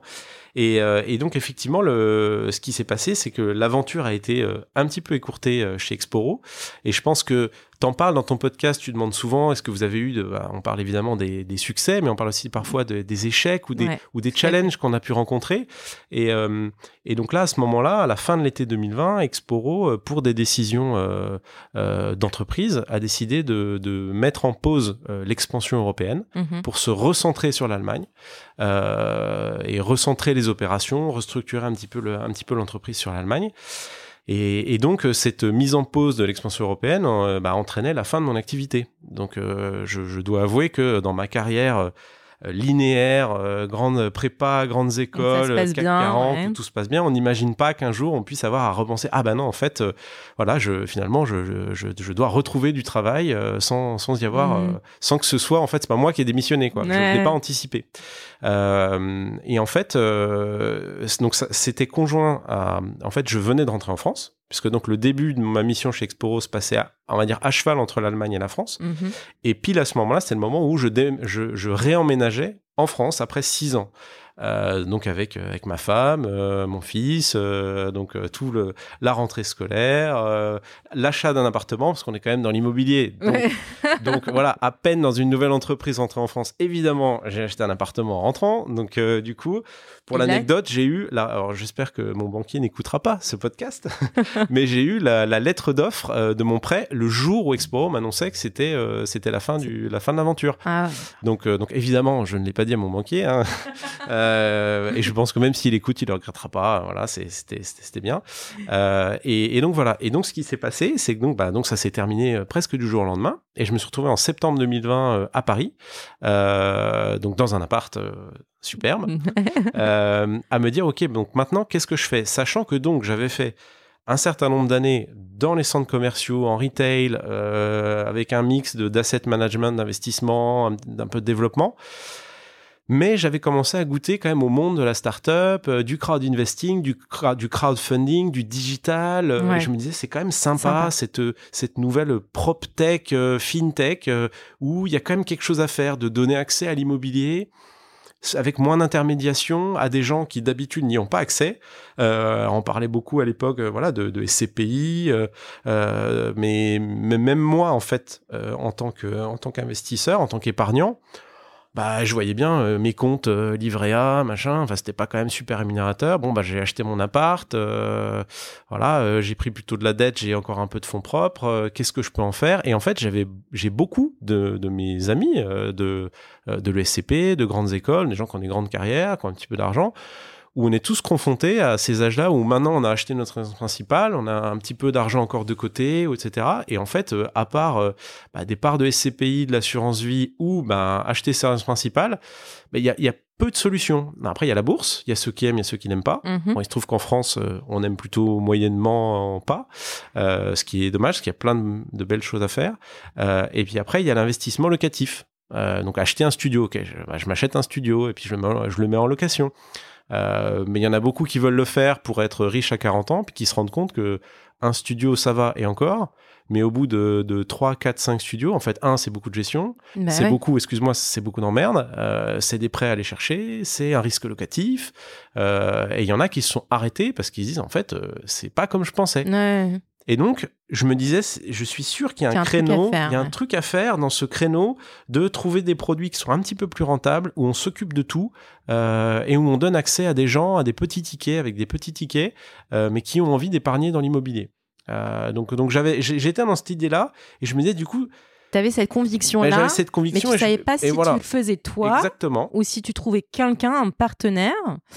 Speaker 2: Et, euh, et donc effectivement, ce qui s'est passé, c'est que l'aventure a été euh, un petit peu écourtée euh, chez Exporo. Et je pense que t'en parles dans ton podcast, tu demandes souvent, est-ce que vous avez eu, de, bah, on parle évidemment des, des succès, mais on parle aussi parfois de- des échecs ou des,
Speaker 1: Ouais.
Speaker 2: ou des challenges qu'on a pu rencontrer. Et, euh, et donc là, à ce moment-là, à la fin de l'été 2020, Exporo, euh, pour des décisions euh, euh, d'entreprise, a décidé de, de mettre en pause l'expansion européenne
Speaker 1: Mhm.
Speaker 2: pour se recentrer sur l'Allemagne et recentrer les opérations, restructurer un petit peu le- un petit peu l'entreprise sur l'Allemagne. Et, donc euh, cette mise en pause de l'expansion européenne euh, bah, entraînait la fin de mon activité. Donc euh, je dois avouer que dans ma carrière linéaire, euh, grande prépa, grandes écoles, CAC
Speaker 1: bien,
Speaker 2: 40,
Speaker 1: ouais.
Speaker 2: où tout se passe bien. On n'imagine pas qu'un jour on puisse avoir à repenser. Ah bah non, en fait, euh, voilà, je, finalement, je, je, je, je dois retrouver du travail euh, sans, sans y avoir,
Speaker 1: Mhm.
Speaker 2: euh, sans que ce soit, en fait, c'est pas moi qui ai démissionné, quoi. Je ne
Speaker 1: Ouais.
Speaker 2: l'ai pas anticipé. Euh, et en fait, euh, donc c'était conjoint à, en fait, je venais de rentrer en France, puisque donc le début de ma mission chez Exporo se passait, à, on va dire, à cheval entre l'Allemagne et la France.
Speaker 1: Mhm.
Speaker 2: Et pile à ce moment-là, c'était le moment où je, je, je réemménageais en France après six ans. Euh, donc avec euh, avec ma femme, euh, mon fils, euh, donc tout le la rentrée scolaire, l'achat d'un appartement parce qu'on est quand même dans l'immobilier. Donc,
Speaker 1: Ouais. <laughs>
Speaker 2: donc voilà, à peine dans une nouvelle entreprise rentrée en France, évidemment, j'ai acheté un appartement en rentrant. Donc du coup, pour l'anecdote, j'ai eu, alors j'espère que mon banquier n'écoutera pas ce podcast, <laughs> mais j'ai eu la, la lettre d'offre de mon prêt le jour où Expo m'annonçait que c'était c'était la fin du la fin de l'aventure.
Speaker 1: Ah,
Speaker 2: Donc donc évidemment, je ne l'ai pas dit à mon banquier. hein. <laughs> Euh, et je pense que même s'il écoute, il ne regrettera pas. Voilà, c'était bien. Euh, et, et donc voilà. Et donc ce qui s'est passé, c'est que donc bah donc ça s'est terminé euh, presque du jour au lendemain. Et je me suis retrouvé en septembre 2020 euh, à Paris, donc dans un appart superbe, <laughs> à me dire ok donc maintenant qu'est-ce que je fais, sachant que donc j'avais fait un certain nombre d'années dans les centres commerciaux, en retail, avec un mix d'asset management, d'investissement, un, d'un peu de développement. Mais j'avais commencé à goûter quand même au monde de la startup, euh, du crowd investing, du, cra- du crowdfunding, du digital. euh,
Speaker 1: Ouais.
Speaker 2: et je me disais, c'est quand même sympa,
Speaker 1: Sympa.
Speaker 2: Cette, euh, cette nouvelle prop tech, euh, fintech, euh, où il y a quand même quelque chose à faire, de donner accès à l'immobilier avec moins d'intermédiation à des gens qui d'habitude n'y ont pas accès. Euh, on parlait beaucoup à l'époque, euh, voilà, de, de SCPI, euh, euh, mais, mais même moi, en fait, euh, en tant que en tant qu'investisseur, en tant qu'épargnant, bah, je voyais bien euh, mes comptes euh, livret A, machin. Enfin, c'était pas quand même super rémunérateur. Bon, bah, j'ai acheté mon appart. euh, voilà, euh, j'ai pris plutôt de la dette. J'ai encore un peu de fonds propres. euh, Qu'est-ce que je peux en faire? Et en fait, j'avais, j'ai beaucoup de, de mes amis euh, de de l'ESCP, de grandes écoles, des gens qui ont des grandes carrières, qui ont un petit peu d'argent, où on est tous confrontés à ces âges-là où maintenant on a acheté notre résidence principale, on a un petit peu d'argent encore de côté, etc. Et en fait, euh, à part euh, bah, des parts de SCPI, de l'assurance vie ou bah, acheter sa résidence principale, bah, il y, a, il y a peu de solutions. Après, il y a la bourse, il y a ceux qui aiment, il y a ceux qui n'aiment pas.
Speaker 1: Mhm.
Speaker 2: Bon, il se trouve qu'en France, euh, on aime plutôt moyennement pas, euh, ce qui est dommage, parce qu'il y a plein de, de belles choses à faire. Euh, et puis après, il y a l'investissement locatif. Euh, donc acheter un studio, ok, je, bah, je m'achète un studio et puis je le mets, en- je le mets en location. Euh, mais il y en a beaucoup qui veulent le faire pour être riches à 40 ans, puis qui se rendent compte que un studio, ça va et encore, mais au bout de, de 3, 4, 5 studios, en fait, un, c'est beaucoup de gestion,
Speaker 1: Bah
Speaker 2: c'est
Speaker 1: ouais.
Speaker 2: beaucoup, excuse-moi, c'est beaucoup d'emmerde, euh, c'est des prêts à aller chercher, c'est un risque locatif, euh, et il y en a qui se sont arrêtés parce qu'ils disent, en fait, c'est pas comme je pensais.
Speaker 1: Ouais.
Speaker 2: Et donc, je me disais, je suis sûr qu'il y a un créneau,
Speaker 1: faire,
Speaker 2: il y a un
Speaker 1: ouais.
Speaker 2: truc à faire dans ce créneau de trouver des produits qui sont un petit peu plus rentables, où on s'occupe de tout euh, et où on donne accès à des gens, à des petits tickets, avec des petits tickets, euh, mais qui ont envie d'épargner dans l'immobilier. Euh, donc, donc j'avais, j'étais dans cette idée-là et je me disais du coup,
Speaker 1: T'avais cette
Speaker 2: bah,
Speaker 1: conviction-là,
Speaker 2: j'avais cette
Speaker 1: mais
Speaker 2: conviction
Speaker 1: tu
Speaker 2: et je-
Speaker 1: savais pas si
Speaker 2: voilà.
Speaker 1: tu le faisais toi
Speaker 2: Exactement,
Speaker 1: ou si tu trouvais quelqu'un, un partenaire,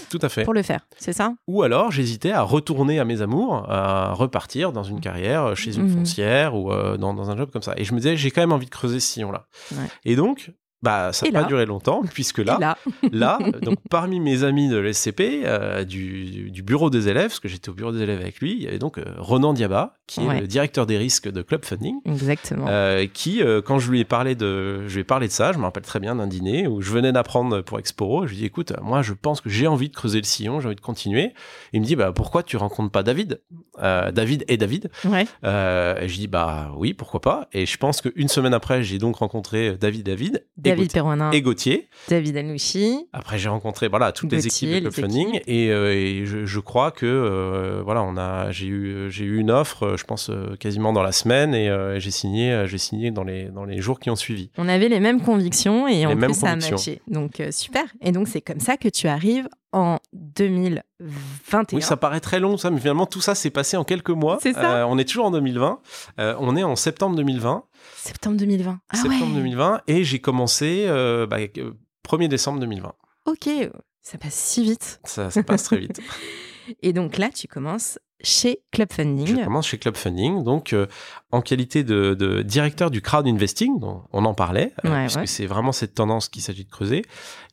Speaker 2: tout à fait.
Speaker 1: pour le faire. C'est ça?
Speaker 2: Ou alors, j'hésitais à retourner à mes amours, à repartir dans une carrière chez une
Speaker 1: Mhm.
Speaker 2: foncière ou euh, dans, dans un job comme ça. Et je me disais, j'ai quand même envie de creuser ce sillon-là.
Speaker 1: Ouais.
Speaker 2: Et donc, bah, ça n'a pas duré longtemps, puisque là,
Speaker 1: là, <laughs>
Speaker 2: là, donc parmi mes amis de l'SCP, euh, du, du bureau des élèves, parce que j'étais au bureau des élèves avec lui, il y avait donc euh, Ronan Diaba, qui est le directeur des risques de Club Funding.
Speaker 1: exactement.
Speaker 2: Euh, qui, euh, quand je lui ai parlé de, je lui ai parlé de ça, je me rappelle très bien d'un dîner où je venais d'apprendre pour Exporo. Je lui ai dit, écoute, moi, je pense que j'ai envie de creuser le sillon, j'ai envie de continuer. Il me dit, bah, pourquoi tu rencontres pas David David et David?
Speaker 1: Ouais.
Speaker 2: Et je dis, bah, oui, pourquoi pas. Et je pense qu'une semaine après, j'ai donc rencontré David, David, et
Speaker 1: David Perronin,
Speaker 2: et Gauthier.
Speaker 1: David Anouchi.
Speaker 2: Après, j'ai rencontré voilà toutes les équipes de Club
Speaker 1: les
Speaker 2: Funding et, euh, et je, je crois que euh, voilà, on a j'ai eu j'ai eu une offre, euh, je pense quasiment dans la semaine et euh, j'ai signé j'ai signé dans les dans les jours qui ont suivi.
Speaker 1: On avait les mêmes convictions et en
Speaker 2: Les mêmes
Speaker 1: plus ça a matché. Donc super. Et donc c'est comme ça que tu arrives en 2021.
Speaker 2: Oui, ça paraît très long ça, mais finalement tout ça s'est passé en quelques mois.
Speaker 1: C'est ça.
Speaker 2: Euh, on est toujours en 2020. Euh, on est en septembre 2020.
Speaker 1: Septembre 2020. Ah
Speaker 2: septembre
Speaker 1: ouais.
Speaker 2: 2020 et j'ai commencé euh, bah, euh, 1er décembre 2020.
Speaker 1: Ok, ça passe si vite.
Speaker 2: Ça, ça passe très vite. <laughs>
Speaker 1: Et donc là, tu commences chez Club Funding.
Speaker 2: Je commence chez Club Funding, donc euh, en qualité de, directeur du crowd investing, dont on en parlait, euh, puisque c'est vraiment cette tendance qu'il s'agit de creuser.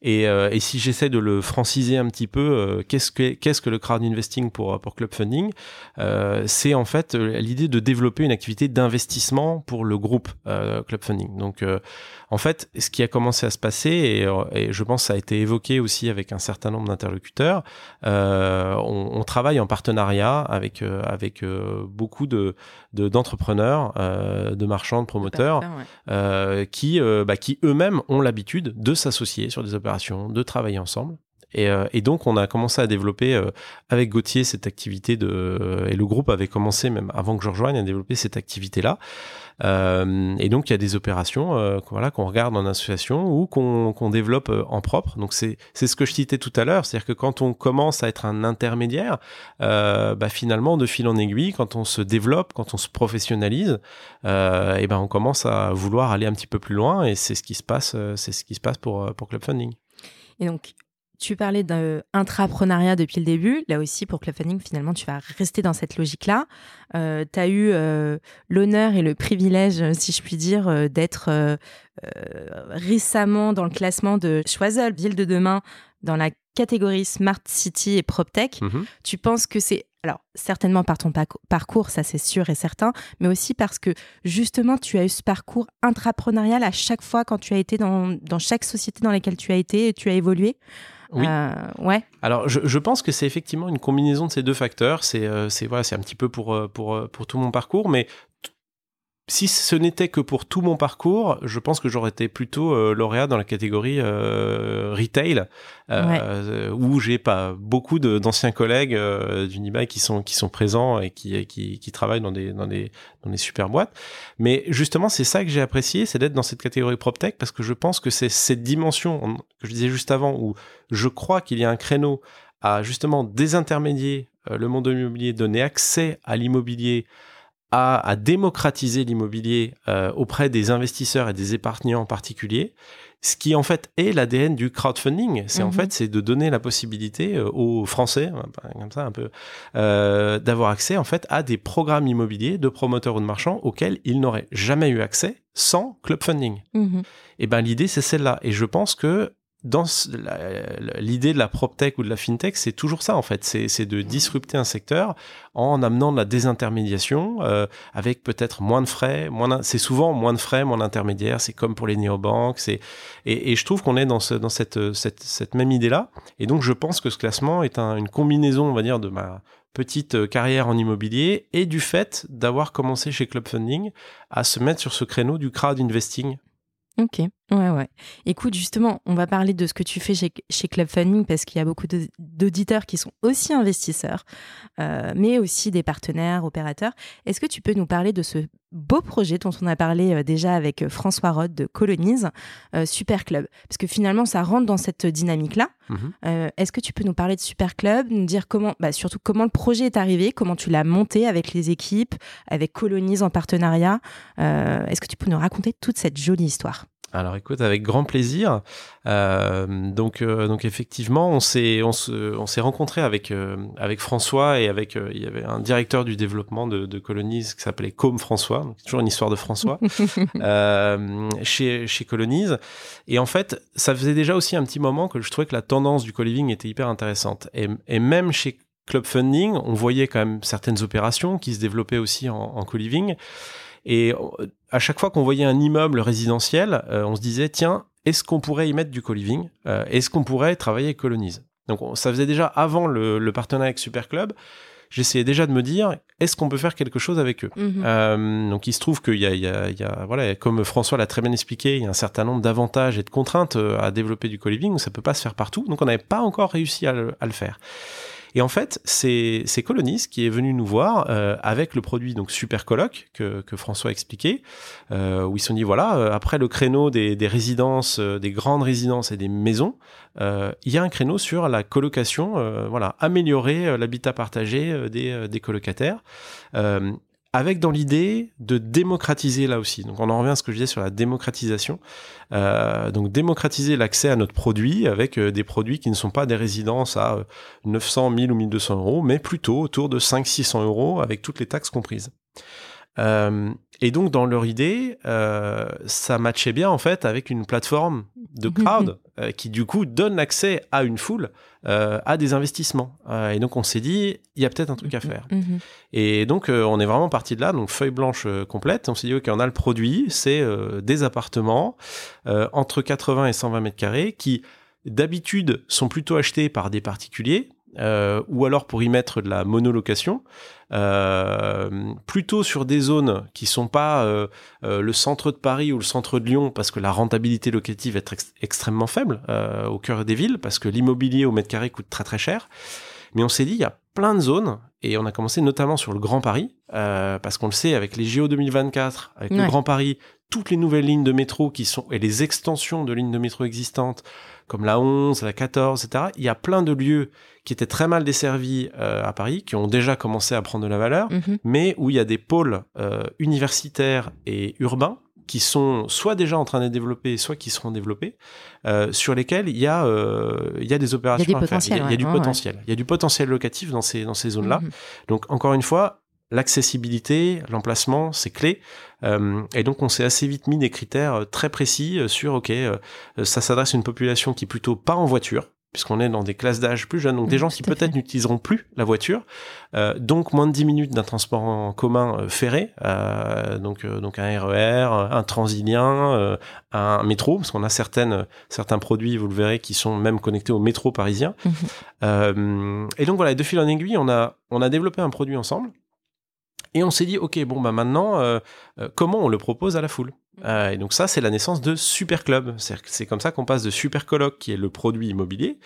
Speaker 2: Et, euh, et si j'essaie de le franciser un petit peu, qu'est-ce que qu'est-ce que le crowd investing pour pour Club Funding C'est en fait l'idée de développer une activité d'investissement pour le groupe Club Funding. Donc en fait, ce qui a commencé à se passer, et, et, je pense que ça a été évoqué aussi avec un certain nombre d'interlocuteurs, on, on, travaille en partenariat avec euh, avec euh, beaucoup de d'entrepreneurs, euh, de, marchands, de promoteurs, qui bah, qui eux-mêmes ont l'habitude de s'associer sur des opérations, de travailler ensemble. Et, et, donc, on a commencé à développer avec Gauthier cette activité de. et le groupe avait commencé, même avant que je rejoigne, à développer cette activité-là. Euh, et donc il y a des opérations euh, qu'on regarde en association ou qu'on développe euh, en propre. Donc c'est ce que je citais tout à l'heure, c'est-à-dire que quand on commence à être un intermédiaire, bah, finalement de fil en aiguille, quand on se développe, quand on se professionnalise, et ben on commence à vouloir aller un petit peu plus loin et c'est ce qui se passe, ce qui se passe pour pour Club Funding.
Speaker 1: Et donc tu parlais d'intrapreneuriat depuis le début. Là aussi, pour Club Funding, finalement, tu vas rester dans cette logique-là. Euh, tu as eu euh, l'honneur et le privilège, si je puis dire, euh, d'être récemment dans le classement de Choiseul, Ville de demain, dans la catégorie Smart City et PropTech. Mm Tu penses que c'est alors, certainement par ton parcours, ça c'est sûr et certain, mais aussi parce que justement, tu as eu ce parcours intrapreneurial à chaque fois quand tu as été dans, dans chaque société dans laquelle tu as été et tu as évolué.
Speaker 2: Oui. Euh, ouais. Alors, je, je, pense que c'est effectivement une combinaison de ces deux facteurs. C'est euh, voilà, c'est un petit peu pour, euh, pour, pour tout mon parcours, mais si ce n'était que pour tout mon parcours, je pense que j'aurais été plutôt euh, lauréat dans la catégorie euh, retail, euh, où j'ai pas beaucoup d'anciens collègues d'Unibail qui sont qui sont présents et qui qui, qui travaillent dans des dans des dans des super boîtes. Mais justement, c'est ça que j'ai apprécié, c'est d'être dans cette catégorie PropTech parce que je pense que c'est cette dimension que je disais juste avant où je crois qu'il y a un créneau à justement désintermédier le monde de l'immobilier, donner accès à l'immobilier à, démocratiser l'immobilier euh, auprès des investisseurs et des épargnants en particulier, ce qui en fait est l'ADN du crowdfunding. C'est en mhm. fait c'est de donner la possibilité euh, aux Français, hein, comme ça un peu, euh, d'avoir accès en fait à des programmes immobiliers de promoteurs ou de marchands auxquels ils n'auraient jamais eu accès sans club funding. Mhm. Et ben l'idée c'est celle-là. Et je pense que dans l'idée de la PropTech ou de la FinTech, c'est toujours ça en fait, c'est de disrupter un secteur en amenant de la désintermédiation euh, avec peut-être moins de frais, c'est souvent moins de frais, moins d'intermédiaires, c'est comme pour les néobanques, et, je trouve qu'on est dans, ce, dans cette, même idée-là. Et donc je pense que ce classement est un, une combinaison, on va dire, de ma petite euh, carrière en immobilier et du fait d'avoir commencé chez Club Funding à se mettre sur ce créneau du crowd investing.
Speaker 1: Ok, ouais, ouais. Écoute, justement, on va parler de ce que tu fais chez, chez Club Funding parce qu'il y a beaucoup d'auditeurs qui sont aussi investisseurs, euh, mais aussi des partenaires, opérateurs. Est-ce que tu peux nous parler de ce beau projet dont on a parlé euh, déjà avec euh, François Roth de Colonise, Super Club? Parce que finalement, ça rentre dans cette dynamique-là. Mhm. Est-ce que tu peux nous parler de Super Club, nous dire comment, bah, surtout comment le projet est arrivé, comment tu l'as monté avec les équipes, avec Colonise en partenariat Est-ce que tu peux nous raconter toute cette jolie histoire?
Speaker 2: Alors écoute, avec grand plaisir. Euh, donc, euh, donc effectivement, on s'est on se, on s'est rencontré avec euh, avec François et avec il y avait un directeur du développement de, de Colonies qui s'appelait Com François. Donc, toujours une histoire de François <laughs> chez chez Colonies. Et en fait, ça faisait déjà aussi un petit moment que je trouvais que la tendance du co-living était hyper intéressante. Et, et même chez Club Funding, on voyait quand même certaines opérations qui se développaient aussi en, en co-living. Et à chaque fois qu'on voyait un immeuble résidentiel, euh, on se disait, tiens, est-ce qu'on pourrait y mettre du co-living euh, Est-ce qu'on pourrait travailler avec Colonize? Donc ça faisait déjà avant le, partenariat avec Super Club. J'essayais déjà de me dire, est-ce qu'on peut faire quelque chose avec eux? Mhm. euh, Donc il se trouve qu'il y, y, a, voilà, comme François l'a très bien expliqué, il y a un certain nombre d'avantages et de contraintes à développer du co-living, ça peut pas se faire partout, donc on n'avait pas encore réussi à le, à le faire. Et en fait, c'est Colonis qui est venu nous voir euh, avec le produit donc Super Coloc que, que François a expliqué, euh, où ils se sont dit voilà, euh, après le créneau des, des résidences, euh, des grandes résidences et des maisons, euh, il y a un créneau sur la colocation, voilà, améliorer l'habitat partagé des, des colocataires avec dans l'idée de démocratiser là aussi. Donc on en revient à ce que je disais sur la démocratisation. Euh, donc démocratiser l'accès à notre produit avec euh, des produits qui ne sont pas des résidences à 900, 1000 ou 1200 euros, mais plutôt autour de 500-600 euros avec toutes les taxes comprises. Euh, et donc, dans leur idée, euh, ça matchait bien en fait avec une plateforme de mhm. crowd euh, qui du coup donne l'accès à une foule à des investissements. et donc, on s'est dit, il y a peut-être un truc à mhm. faire. Mhm. Et donc, on est vraiment parti de là, donc feuille blanche complète. On s'est dit, ok, on a le produit, c'est des appartements entre 80 et 120 mètres carrés qui d'habitude sont plutôt achetés par des particuliers euh, ou alors pour y mettre de la monolocation, euh, plutôt sur des zones qui sont pas euh, le centre de Paris ou le centre de Lyon, parce que la rentabilité locative est extrêmement faible au cœur des villes, parce que l'immobilier au mètre carré coûte très très cher. Mais on s'est dit, il y a plein de zones, et on a commencé notamment sur le Grand Paris, parce qu'on le sait, avec les JO 2024, avec le Grand Paris, toutes les nouvelles lignes de métro qui sont, et les extensions de lignes de métro existantes, comme la 11, la 14, etc. Il y a plein de lieux qui étaient très mal desservis euh, à Paris, qui ont déjà commencé à prendre de la valeur, mhm. mais où il y a des pôles euh, universitaires et urbains qui sont soit déjà en train d'être développés, soit qui seront développés, euh, sur lesquels il y a il y a des opérations à faire. Il y a, du potentiel. Il y a du potentiel locatif dans ces dans ces zones-là. Mhm. Donc encore une fois, l'accessibilité, l'emplacement, c'est clé. Euh, et donc on s'est assez vite mis des critères euh, très précis euh, sur, ok, ça s'adresse à une population qui est plutôt pas en voiture, puisqu'on est dans des classes d'âge plus jeunes, donc des gens qui peut-être n'utiliseront plus la voiture, donc moins de 10 minutes d'un transport en commun ferré, donc donc un RER, e un Transilien, un métro, parce qu'on a certaines certains produits, vous le verrez, qui sont même connectés au métro parisien. Mhm. et donc voilà, de fil en aiguille, on a on a développé un produit ensemble et on s'est dit, ok, bon, bah maintenant, euh, euh, comment on le propose à la foule? Euh, et donc ça, c'est la naissance de Super Club. C'est comme ça qu'on passe de Super Coloc, qui est le produit immobilier,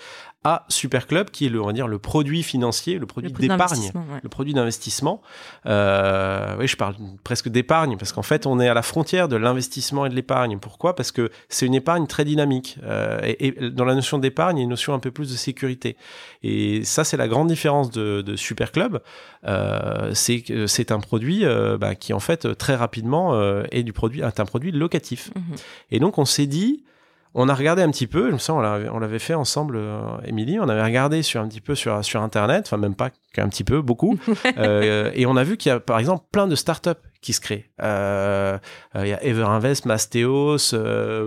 Speaker 2: à Super Club, qui est le, on va dire, le produit financier, le produit d'épargne, le produit d'investissement. Euh, oui, je parle presque d'épargne, parce qu'en fait, on est à la frontière de l'investissement et de l'épargne. Pourquoi? Parce que c'est une épargne très dynamique. Euh, et, dans la notion d'épargne, il y a une notion un peu plus de sécurité. Et ça, c'est la grande différence de, de Super Club. C'est un produit bah, qui, en fait, très rapidement, est du produit, est un produit locatif. Mhm. Et donc on s'est dit, on a regardé un petit peu, je me sens, on l'avait fait ensemble, euh, Émilie, on avait regardé sur un petit peu sur, sur Internet, enfin même pas qu'un petit peu, beaucoup, <laughs> euh, et on a vu qu'il y a par exemple plein de startups qui se créent. Euh, il y a Everinvest, Mastéos,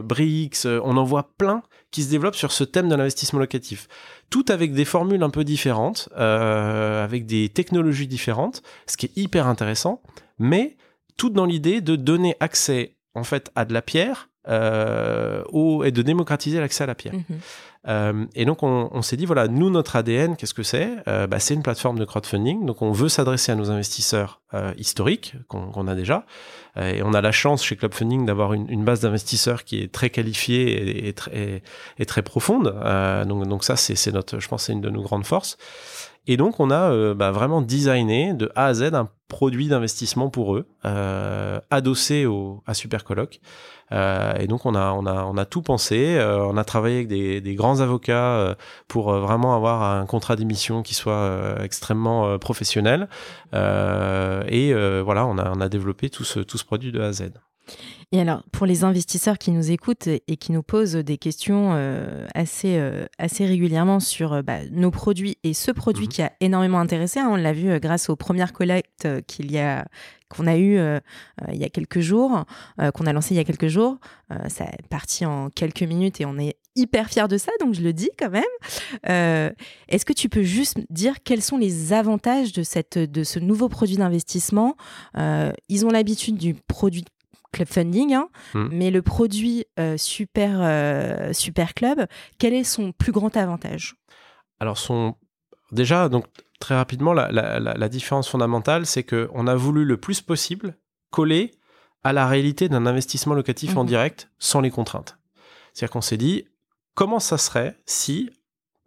Speaker 2: Brix, on en voit plein qui se développent sur ce thème de l'investissement locatif. Tout avec des formules un peu différentes, avec des technologies différentes, ce qui est hyper intéressant, mais tout dans l'idée de donner accès en fait à de la pierre euh, et de démocratiser l'accès à la pierre. Mhm. Euh, et donc on, s'est dit voilà nous notre ADN qu'est-ce que c'est? Euh, bah, C'est une plateforme de crowdfunding. Donc on veut s'adresser à nos investisseurs historiques qu'on a déjà. Et on a la chance chez Clubfunding d'avoir une, base d'investisseurs qui est très qualifiée et, très, et très profonde. Donc, donc ça c'est notre je pense c'est une de nos grandes forces et donc, on a euh, bah, vraiment designé de A à Z un produit d'investissement pour eux, euh, adossé à Supercoloc. Euh, et donc, on a, on, a, on a tout pensé. On a travaillé avec des, des grands avocats pour vraiment avoir un contrat d'émission qui soit extrêmement professionnel. et voilà, on a, on a développé tout ce, tout ce produit de A à Z.
Speaker 1: Et alors, pour les investisseurs qui nous écoutent et qui nous posent des questions euh, assez, euh, assez régulièrement sur euh, bah, nos produits et ce produit mhm. qui a énormément intéressé, hein, on l'a vu grâce aux premières collectes qu'il y a qu'on a eu il y a quelques jours, qu'on a lancé il y a quelques jours. ça est parti en quelques minutes et on est hyper fiers de ça, donc je le dis quand même. Est-ce que tu peux juste dire quels sont les avantages de, cette, de ce nouveau produit d'investissement? Ils ont l'habitude du produit Club Funding, hein, hmm. mais le produit euh, super, euh, super Club, quel est son plus grand avantage?
Speaker 2: Alors, son... déjà, donc très rapidement, la, la, différence fondamentale, c'est qu'on a voulu le plus possible coller à la réalité d'un investissement locatif en mhm. direct sans les contraintes. C'est-à-dire qu'on s'est dit, comment ça serait si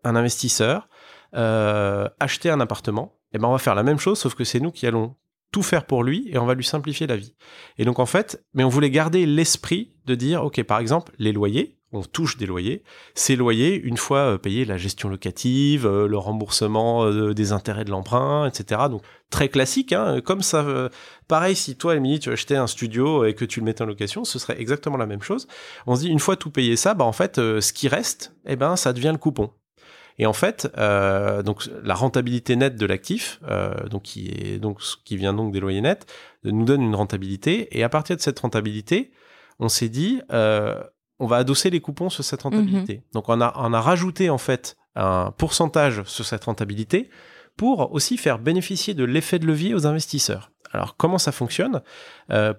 Speaker 2: un investisseur euh, achetait un appartement? Eh ben, on va faire la même chose, sauf que c'est nous qui allons tout faire pour lui et on va lui simplifier la vie. Et donc en fait, mais on voulait garder l'esprit de dire, ok, par exemple, les loyers, on touche des loyers. Ces loyers, une fois payés, la gestion locative, le remboursement des intérêts de l'emprunt, etc. Donc très classique, hein, comme ça. pareil, si toi, Émilie, tu achetais un studio et que tu le mettais en location, ce serait exactement la même chose. On se dit, une fois tout payé ça, bah en fait, ce qui reste, eh ben, ça devient le coupon. Et en fait, euh, donc la rentabilité nette de l'actif, euh, donc qui est donc qui vient donc des loyers nets, nous donne une rentabilité. Et à partir de cette rentabilité, on s'est dit, euh, on va adosser les coupons sur cette rentabilité. Mhm. Donc on a on a rajouté en fait un pourcentage sur cette rentabilité pour aussi faire bénéficier de l'effet de levier aux investisseurs. Alors comment ça fonctionne?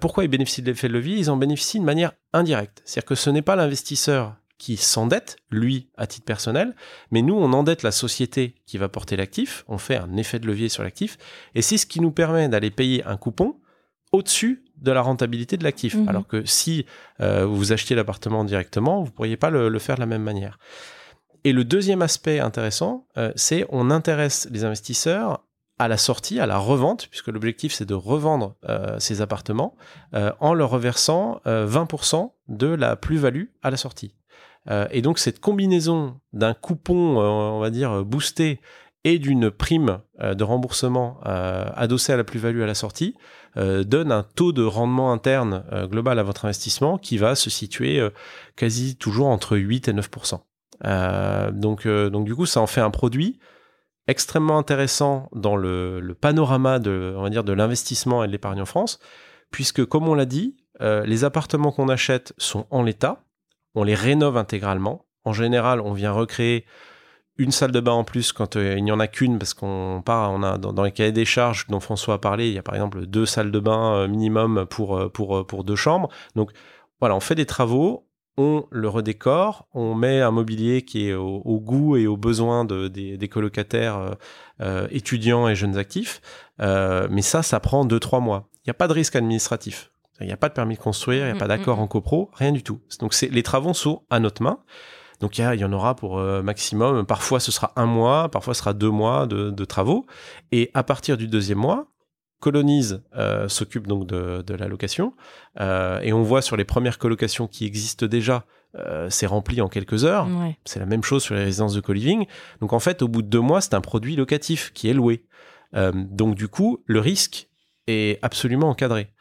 Speaker 2: Pourquoi ils bénéficient de l'effet de levier? Ils en bénéficient de manière indirecte. C'est-à-dire que ce n'est pas l'investisseur qui s'endette, lui, à titre personnel, mais nous, on endette la société qui va porter l'actif, on fait un effet de levier sur l'actif, et c'est ce qui nous permet d'aller payer un coupon au-dessus de la rentabilité de l'actif. Mhm. Alors que si euh, vous achetiez l'appartement directement, vous ne pourriez pas le, faire de la même manière. Et le deuxième aspect intéressant, euh, c'est on intéresse les investisseurs à la sortie, à la revente, puisque l'objectif c'est de revendre euh, ces appartements en leur reversant 20% de la plus-value à la sortie. Euh, et donc cette combinaison d'un coupon, euh, on va dire, boosté et d'une prime euh, de remboursement adossée à la plus-value à la sortie donne un taux de rendement interne global à votre investissement qui va se situer quasi toujours entre 8 et 9 donc, donc du coup, ça en fait un produit extrêmement intéressant dans le, panorama de l'investissement et de l'épargne en France, puisque comme on l'a dit, les appartements qu'on achète sont en l'état, on les rénove intégralement. En général, on vient recréer une salle de bain en plus quand euh, il n'y en a qu'une parce qu'on part, on a dans, les cahiers des charges dont François a parlé, il y a par exemple deux salles de bain euh, minimum pour, euh, pour, pour deux chambres. Donc voilà, on fait des travaux, on le redécore, on met un mobilier qui est au, goût et aux besoins des, colocataires étudiants et jeunes actifs. mais ça, ça prend deux, trois mois. Il n'y a pas de risque administratif. Il n'y a pas de permis de construire, il n'y a mm, pas d'accord mm, en copro, rien du tout. Donc les travaux sont à notre main. Donc il y, en aura pour euh, maximum, parfois ce sera un mois, parfois ce sera deux mois de, travaux. Et à partir du deuxième mois, Colonise euh, s'occupe donc de, la location. Euh, et on voit sur les premières colocations qui existent déjà, c'est rempli en quelques heures. C'est la même chose sur les résidences de co-living. Donc en fait, au bout de deux mois, c'est un produit locatif qui est loué. donc du coup, le risque est absolument encadré.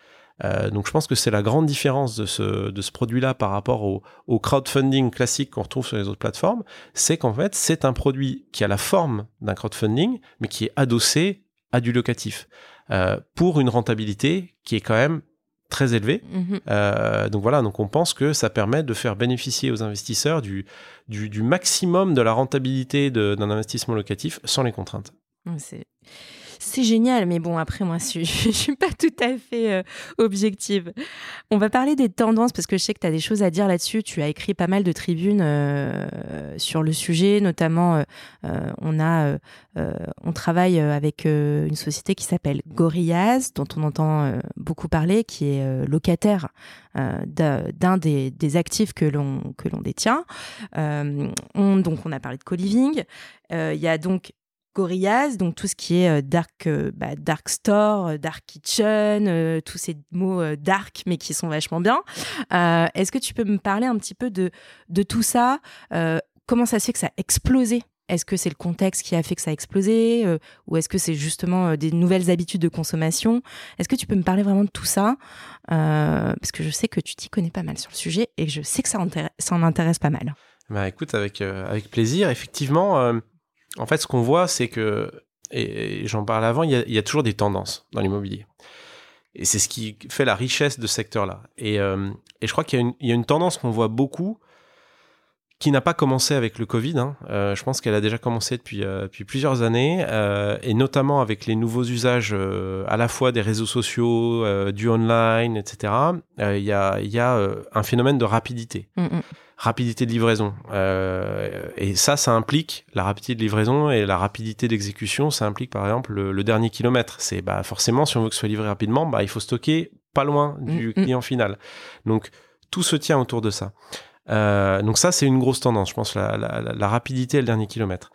Speaker 2: Euh, donc je pense que c'est la grande différence de ce, de ce produit-là par rapport au, au crowdfunding classique qu'on retrouve sur les autres plateformes, c'est qu'en fait c'est un produit qui a la forme d'un crowdfunding, mais qui est adossé à du locatif, euh, pour une rentabilité qui est quand même très élevée. Mhm. Euh, donc voilà, donc on pense que ça permet de faire bénéficier aux investisseurs du, du, du maximum de la rentabilité d'un investissement locatif sans les contraintes.
Speaker 1: C'est c'est génial, mais bon, après, moi, je, <laughs> je, suis pas tout à fait euh, objective. On va parler des tendances parce que je sais que tu as des choses à dire là-dessus. Tu as écrit pas mal de tribunes euh, sur le sujet, notamment, euh, on a, on travaille avec une société qui s'appelle Gorillaz, dont on entend beaucoup parler, qui est locataire d'un des, actifs que l'on détient. on, donc, on a parlé de co-living. Il y a donc Gorillaz, donc tout ce qui est euh, dark, euh, bah, dark store, euh, dark kitchen, tous ces mots dark mais qui sont vachement bien. Est-ce que tu peux me parler un petit peu de, de tout ça? Comment ça se fait que ça a explosé? Est-ce que c'est le contexte qui a fait que ça a explosé? Ou est-ce que c'est justement des nouvelles habitudes de consommation? Est-ce que tu peux me parler vraiment de tout ça? Parce que je sais que tu t'y connais pas mal sur le sujet et je sais que ça, en intéresse pas mal.
Speaker 2: Bah écoute, avec, avec plaisir. Effectivement, en fait, ce qu'on voit, c'est que, et, j'en parle avant, il y, a, toujours des tendances dans l'immobilier. Et c'est ce qui fait la richesse de ce secteur-là. Et, euh, je crois qu'il y, a une tendance qu'on voit beaucoup qui n'a pas commencé avec le Covid. Hein. Euh, je pense qu'elle a déjà commencé depuis, euh, depuis plusieurs années, et notamment avec les nouveaux usages à la fois des réseaux sociaux, du online, etc. Il y a, y a un phénomène de rapidité. Mm, mm rapidité de livraison. Euh, et ça, ça implique la rapidité de livraison et la rapidité d'exécution. Ça implique par exemple le, dernier kilomètre. C'est bah, forcément, si on veut que ce soit livré rapidement, bah, il faut stocker pas loin mm, du mm. client final. Donc tout se tient autour de ça. Euh, donc ça, c'est une grosse tendance, je pense, la, rapidité et le dernier kilomètre.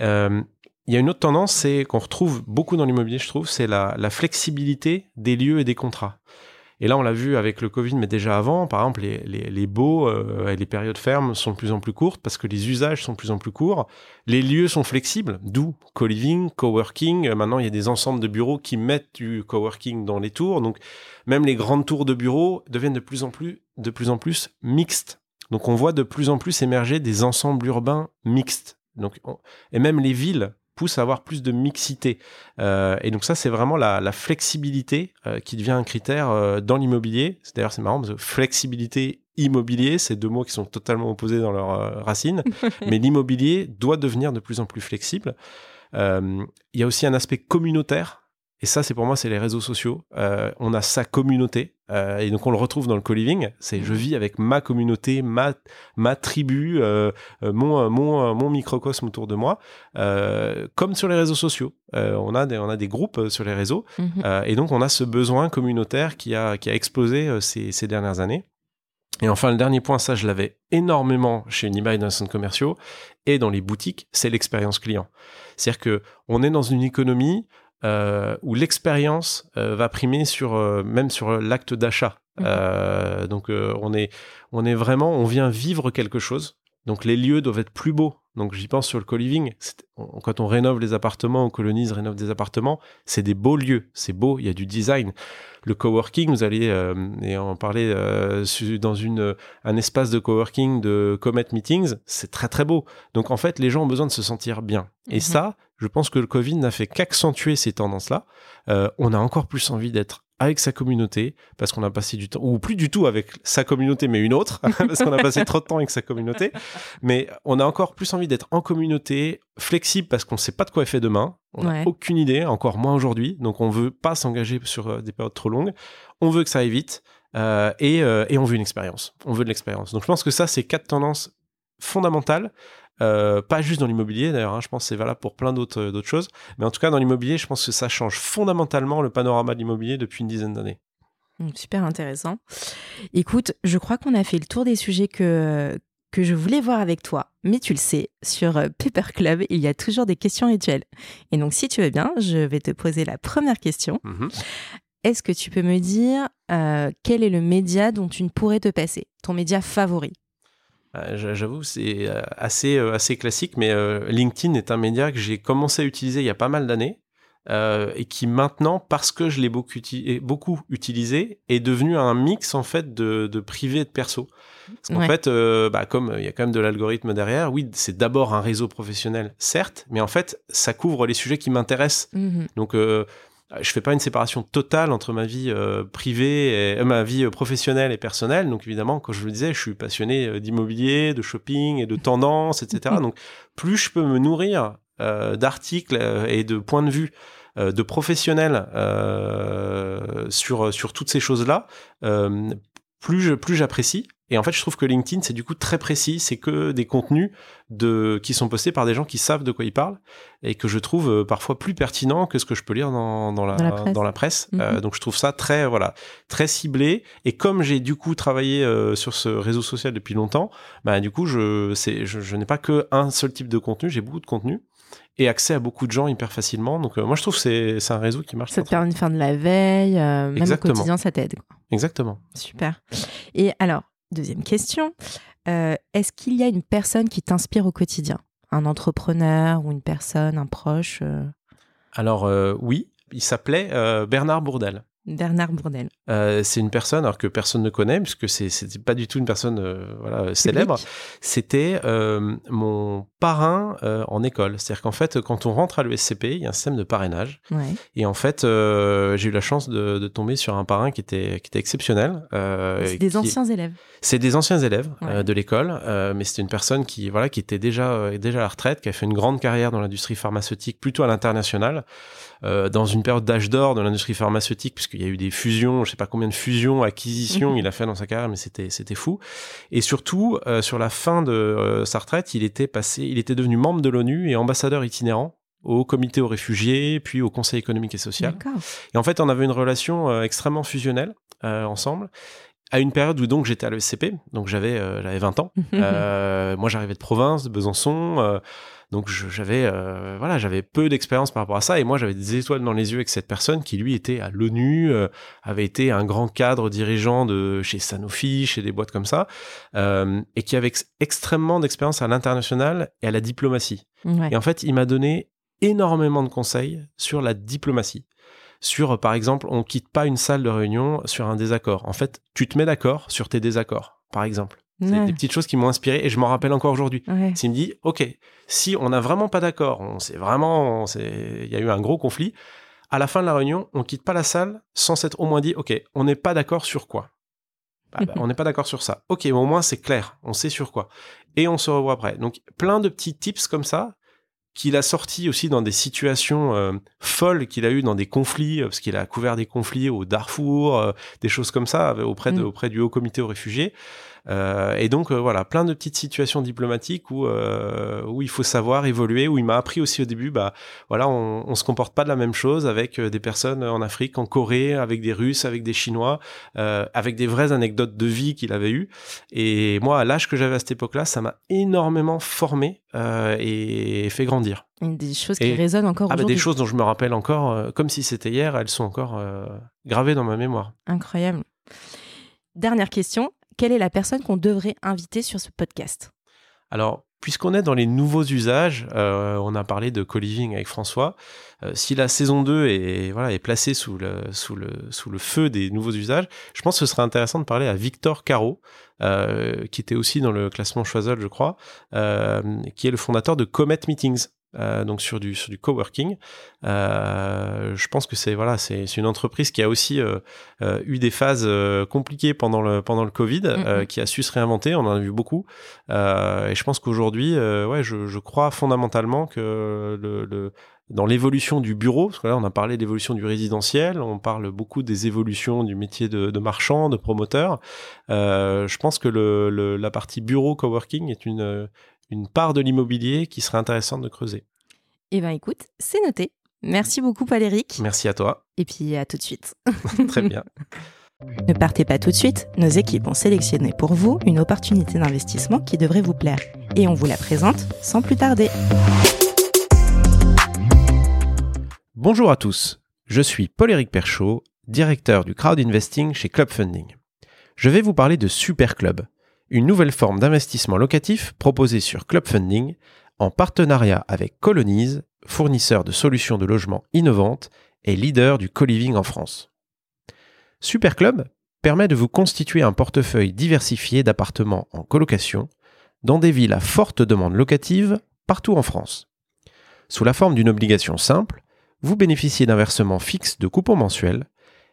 Speaker 2: Euh, il y a une autre tendance, c'est qu'on retrouve beaucoup dans l'immobilier, je trouve, c'est la, la, flexibilité des lieux et des contrats. Et là, on l'a vu avec le Covid, mais déjà avant, par exemple, les, les, les baux euh, et les périodes fermes sont de plus en plus courtes parce que les usages sont de plus en plus courts. Les lieux sont flexibles, d'où co-living, coworking. Maintenant, il y a des ensembles de bureaux qui mettent du coworking dans les tours. Donc, même les grandes tours de bureaux deviennent de plus en plus, de plus en plus mixtes. Donc, on voit de plus en plus émerger des ensembles urbains mixtes. Donc, on- et même les villes poussent à avoir plus de mixité. Euh, et donc ça, c'est vraiment la, la flexibilité euh, qui devient un critère euh, dans l'immobilier. C'est- D'ailleurs, c'est marrant parce que flexibilité, immobilier, c'est deux mots qui sont totalement opposés dans leurs racines. <laughs> Mais l'immobilier doit devenir de plus en plus flexible. Il y a aussi un aspect communautaire. Et ça, c'est pour moi, c'est les réseaux sociaux. Euh, on a sa communauté. Euh, et donc, on le retrouve dans le co-living. C'est je vis avec ma communauté, ma, ma tribu, euh, mon, mon, mon microcosme autour de moi. Comme sur les réseaux sociaux. On, a des, on a des groupes sur les réseaux.
Speaker 1: Mhm.
Speaker 2: Et donc, on a ce besoin communautaire qui a, qui a explosé ces, ces dernières années. Et enfin, le dernier point, ça, je l'avais énormément chez Unibail dans les centres commerciaux et dans les boutiques, c'est l'expérience client. C'est-à-dire que on est dans une économie euh, où l'expérience euh, va primer sur euh, même sur l'acte d'achat.
Speaker 1: Mhm.
Speaker 2: Donc, on est on est vraiment, on vient vivre quelque chose. Donc, les lieux doivent être plus beaux. Donc, j'y pense sur le co-living. On- Quand on rénove les appartements, on colonise, rénove des appartements, c'est des beaux lieux. C'est beau, il y a du design. Le coworking, vous allez et en parler dans une un espace de coworking de Comet Meetings, c'est très très beau. Donc en fait, les gens ont besoin de se sentir bien. Et
Speaker 1: Mhm.
Speaker 2: ça, je pense que le Covid n'a fait qu'accentuer ces tendances-là. Euh, on a encore plus envie d'être avec sa communauté parce qu'on a passé du temps, ou plus du tout avec sa communauté, mais une autre, <laughs> parce qu'on a passé trop de temps avec sa communauté. Mais on a encore plus envie d'être en communauté, flexible parce qu'on ne sait pas de quoi est fait demain. On n'a
Speaker 1: Ouais.
Speaker 2: aucune idée, encore moins aujourd'hui. Donc on veut pas s'engager sur euh, des périodes trop longues. On veut que ça aille vite euh, et, euh, et on veut une expérience. On veut de l'expérience. Donc je pense que ça, c'est quatre tendances fondamentales. Euh, pas juste dans l'immobilier d'ailleurs, hein, je pense que c'est valable pour plein d'autres d'autres choses. Mais en tout cas, dans l'immobilier, je pense que ça change fondamentalement le panorama de l'immobilier depuis une dizaine d'années.
Speaker 1: Mm, Super intéressant. Écoute, je crois qu'on a fait le tour des sujets que, que je voulais voir avec toi. Mais tu le sais, sur euh, Paper Club, il y a toujours des questions rituelles. Et donc, si tu veux bien, je vais te poser la première question.
Speaker 2: Mhm.
Speaker 1: Est-ce que tu peux me dire euh, quel est le média dont tu ne pourrais te passer? Ton média favori?
Speaker 2: Euh, J'avoue, c'est euh, assez, euh, assez classique, mais euh, LinkedIn est un média que j'ai commencé à utiliser il y a pas mal d'années euh, et qui maintenant, parce que je l'ai beaucoup, uti- et beaucoup utilisé, est devenu un mix en fait de, de privé et de perso. Parce qu'en
Speaker 1: Ouais.
Speaker 2: fait, euh, bah, comme il y a quand même de l'algorithme derrière, oui, c'est d'abord un réseau professionnel, certes, mais en fait, ça couvre les sujets qui m'intéressent.
Speaker 1: Mhm.
Speaker 2: Donc, euh, je fais pas une séparation totale entre ma vie euh, privée et euh, ma vie euh, professionnelle et personnelle. Donc, évidemment, comme je le disais, je suis passionné euh, d'immobilier, de shopping et de tendances, etc. Donc, plus je peux me nourrir euh, d'articles euh, et de points de vue euh, de professionnels euh, sur sur toutes ces choses-là, euh, plus je plus j'apprécie. Et en fait, je trouve que LinkedIn, c'est du coup très précis. C'est que des contenus de, qui sont postés par des gens qui savent de quoi ils parlent et que je trouve euh, parfois plus pertinent que ce que je peux lire dans, dans, la,
Speaker 1: Dans la presse.
Speaker 2: dans la presse.
Speaker 1: Mhm.
Speaker 2: Euh, donc, je trouve ça très, voilà, très ciblé. Et comme j'ai du coup travaillé euh, sur ce réseau social depuis longtemps, bah, du coup, je, je, je n'ai pas que un seul type de contenu, j'ai beaucoup de contenu et accès à beaucoup de gens hyper facilement. Donc, euh, moi, je trouve que c'est, c'est un réseau qui marche
Speaker 1: Ça te permet de faire de la veille, euh, même au quotidien, ça t'aide. quoi.
Speaker 2: Exactement.
Speaker 1: Super. Et alors, deuxième question, euh, est-ce qu'il y a une personne qui t'inspire au quotidien? Un entrepreneur ou une personne, un proche euh,
Speaker 2: Alors, euh, oui, il s'appelait Bernard Bourdel.
Speaker 1: Bernard Bourdel.
Speaker 2: Euh, c'est une personne alors que personne ne connaît puisque c'est pas du tout une personne euh, voilà célèbre. C'était euh, mon parrain euh, en école. C'est-à-dire qu'en fait, quand on rentre à l'ESCP, il y a un système de parrainage.
Speaker 1: Ouais.
Speaker 2: Et en fait, euh, j'ai eu la chance de, de tomber sur un parrain qui était qui était exceptionnel. euh,
Speaker 1: C'est des
Speaker 2: qui-
Speaker 1: anciens élèves.
Speaker 2: c'est des anciens élèves euh, de l'école, euh, mais c'était une personne qui voilà qui était déjà euh, déjà à la retraite, qui a fait une grande carrière dans l'industrie pharmaceutique, plutôt à l'international, euh, dans une période d'âge d'or de l'industrie pharmaceutique, puisqu'il y a eu des fusions, je sais pas combien de fusions, acquisitions
Speaker 1: Mhm.
Speaker 2: il a fait dans sa carrière, mais c'était c'était fou. Et surtout, euh, sur la fin de euh, sa retraite, il était passé, il était devenu membre de l'ONU et ambassadeur itinérant au comité aux réfugiés, puis au Conseil économique et social. Et en fait, on avait une relation euh, extrêmement fusionnelle euh, ensemble. à une période où donc j'étais à l'ESCP, donc j'avais euh, j'avais 20 ans. Euh, moi, j'arrivais de province, de Besançon, euh, donc j'avais euh, voilà, j'avais peu d'expérience par rapport à ça, et moi j'avais des étoiles dans les yeux avec cette personne qui lui était à l'ONU, euh, avait été un grand cadre dirigeant de chez Sanofi, chez des boîtes comme ça, euh, et qui avait ex- extrêmement d'expérience à l'international et à la diplomatie.
Speaker 1: Ouais.
Speaker 2: Et en fait, il m'a donné énormément de conseils sur la diplomatie. Sur, par exemple, on quitte pas une salle de réunion sur un désaccord. En fait, tu te mets d'accord sur tes désaccords, par exemple. C'est
Speaker 1: Ouais.
Speaker 2: des petites choses qui m'ont inspiré et je m'en rappelle encore aujourd'hui.
Speaker 1: Ouais.
Speaker 2: S'il me dit, OK, si on n'a vraiment pas d'accord, on s'est vraiment, il y a eu un gros conflit, à la fin de la réunion, on quitte pas la salle sans s'être au moins dit, OK, on n'est pas d'accord sur quoi Ah bah, On n'est pas d'accord sur ça. OK, mais au moins c'est clair, on sait sur quoi. Et on se revoit après. Donc, plein de petits tips comme ça qu'il a sorti aussi dans des situations euh, folles qu'il a eu dans des conflits, euh, parce qu'il a couvert des conflits au Darfour, euh, des choses comme ça, auprès, de,
Speaker 1: Mm.
Speaker 2: auprès du Haut Comité aux réfugiés. Euh, et donc, euh, voilà, plein de petites situations diplomatiques où, euh, où il faut savoir évoluer, où il m'a appris aussi au début, bah, voilà, on, on se comporte pas de la même chose avec des personnes en Afrique, en Corée, avec des Russes, avec des Chinois, avec des vraies anecdotes de vie qu'il avait eues. Et moi, à l'âge que j'avais à cette époque-là, ça m'a énormément formé et fait grandir.
Speaker 1: Des choses
Speaker 2: Et-
Speaker 1: qui résonnent encore
Speaker 2: Ah bah,
Speaker 1: aujourd'hui.
Speaker 2: des choses dont je me rappelle encore, euh, comme si c'était hier, elles sont encore euh, gravées dans ma mémoire.
Speaker 1: Incroyable. Dernière question. Quelle est la personne qu'on devrait inviter sur ce podcast?
Speaker 2: Alors, puisqu'on est dans les nouveaux usages, euh, on a parlé de co-living avec François. euh, si la saison 2 est, voilà, est placée sous le, feu des nouveaux usages, je pense que ce serait intéressant de parler à Victor Caro, euh, qui était aussi dans le classement Choiseul, je crois, qui est le fondateur de Comet Meetings. Euh, donc sur du sur du coworking, Euh, je pense que c'est voilà c'est une entreprise qui a aussi euh, eu des phases compliquées pendant le pendant le Covid,
Speaker 1: Mhm.
Speaker 2: qui a su se réinventer. On en a vu beaucoup, et je pense qu'aujourd'hui, ouais, je, je crois fondamentalement que le, le- dans l'évolution du bureau, parce que là, on a parlé d'évolution du résidentiel, on parle beaucoup des évolutions du métier de, de marchand, de promoteur. Euh, je pense que le, le- la partie bureau coworking est une, une part de l'immobilier qui serait intéressante de creuser.
Speaker 1: Eh bien, écoute, c'est noté. Merci beaucoup, Paléric.
Speaker 2: Merci à toi.
Speaker 1: Et puis, à tout de suite. <laughs> <laughs>
Speaker 2: Très bien.
Speaker 1: Ne partez pas tout de suite. Nos équipes ont sélectionné pour vous une opportunité d'investissement qui devrait vous plaire. Et on vous la présente sans plus tarder.
Speaker 2: Bonjour à tous, je suis Paul-Éric Perchaud, directeur du crowd investing chez Club Funding. Je vais vous parler de Super Club, une nouvelle forme d'investissement locatif proposée sur Club Funding en partenariat avec Colonize, fournisseur de solutions de logement innovantes et leader du co-living en France. Super Club permet de vous constituer un portefeuille diversifié d'appartements en colocation dans des villes à forte demande locative partout en France. Sous la forme d'une obligation simple, vous bénéficiez d'un versement fixe de coupons mensuels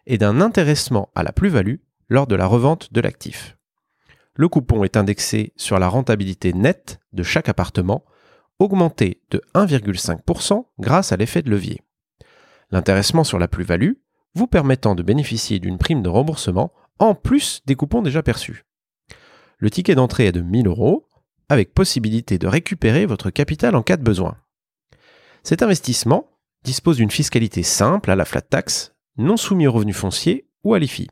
Speaker 2: et d'un intéressement à la plus-value lors de la revente de l'actif. Le coupon est indexé sur la rentabilité nette de chaque appartement, augmenté de 1,5% grâce à l'effet de levier. L'intéressement sur la plus-value vous permettant de bénéficier d'une prime de remboursement en plus des coupons déjà perçus. Le ticket d'entrée est de 1000 euros, avec possibilité de récupérer votre capital en cas de besoin. Cet investissement dispose d'une fiscalité simple à la flat tax, non soumis au revenu foncier ou à l'IFI.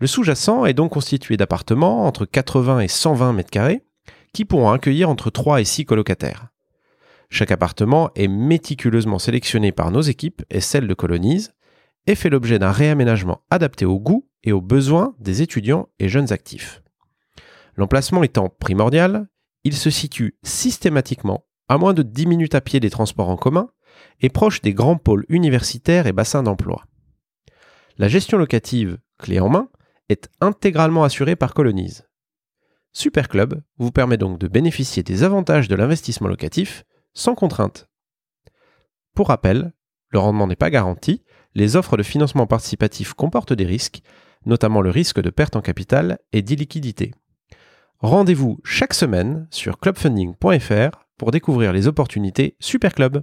Speaker 2: Le sous-jacent est donc constitué d'appartements entre 80 et 120 mètres carrés qui pourront accueillir entre 3 et 6 colocataires. Chaque appartement est méticuleusement sélectionné par nos équipes et celles de Colonise et fait l'objet d'un réaménagement adapté aux goûts et aux besoins des étudiants et jeunes actifs. L'emplacement étant primordial, il se situe systématiquement à moins de 10 minutes à pied des transports en commun et proche des grands pôles universitaires et bassins d'emploi. La gestion locative, clé en main, est intégralement assurée par Colonise. Superclub vous permet donc de bénéficier des avantages de l'investissement locatif sans contrainte. Pour rappel, le rendement n'est pas garanti, les offres de financement participatif comportent des risques, notamment le risque de perte en capital et d'illiquidité. Rendez-vous chaque semaine sur clubfunding.fr pour découvrir les opportunités Superclub.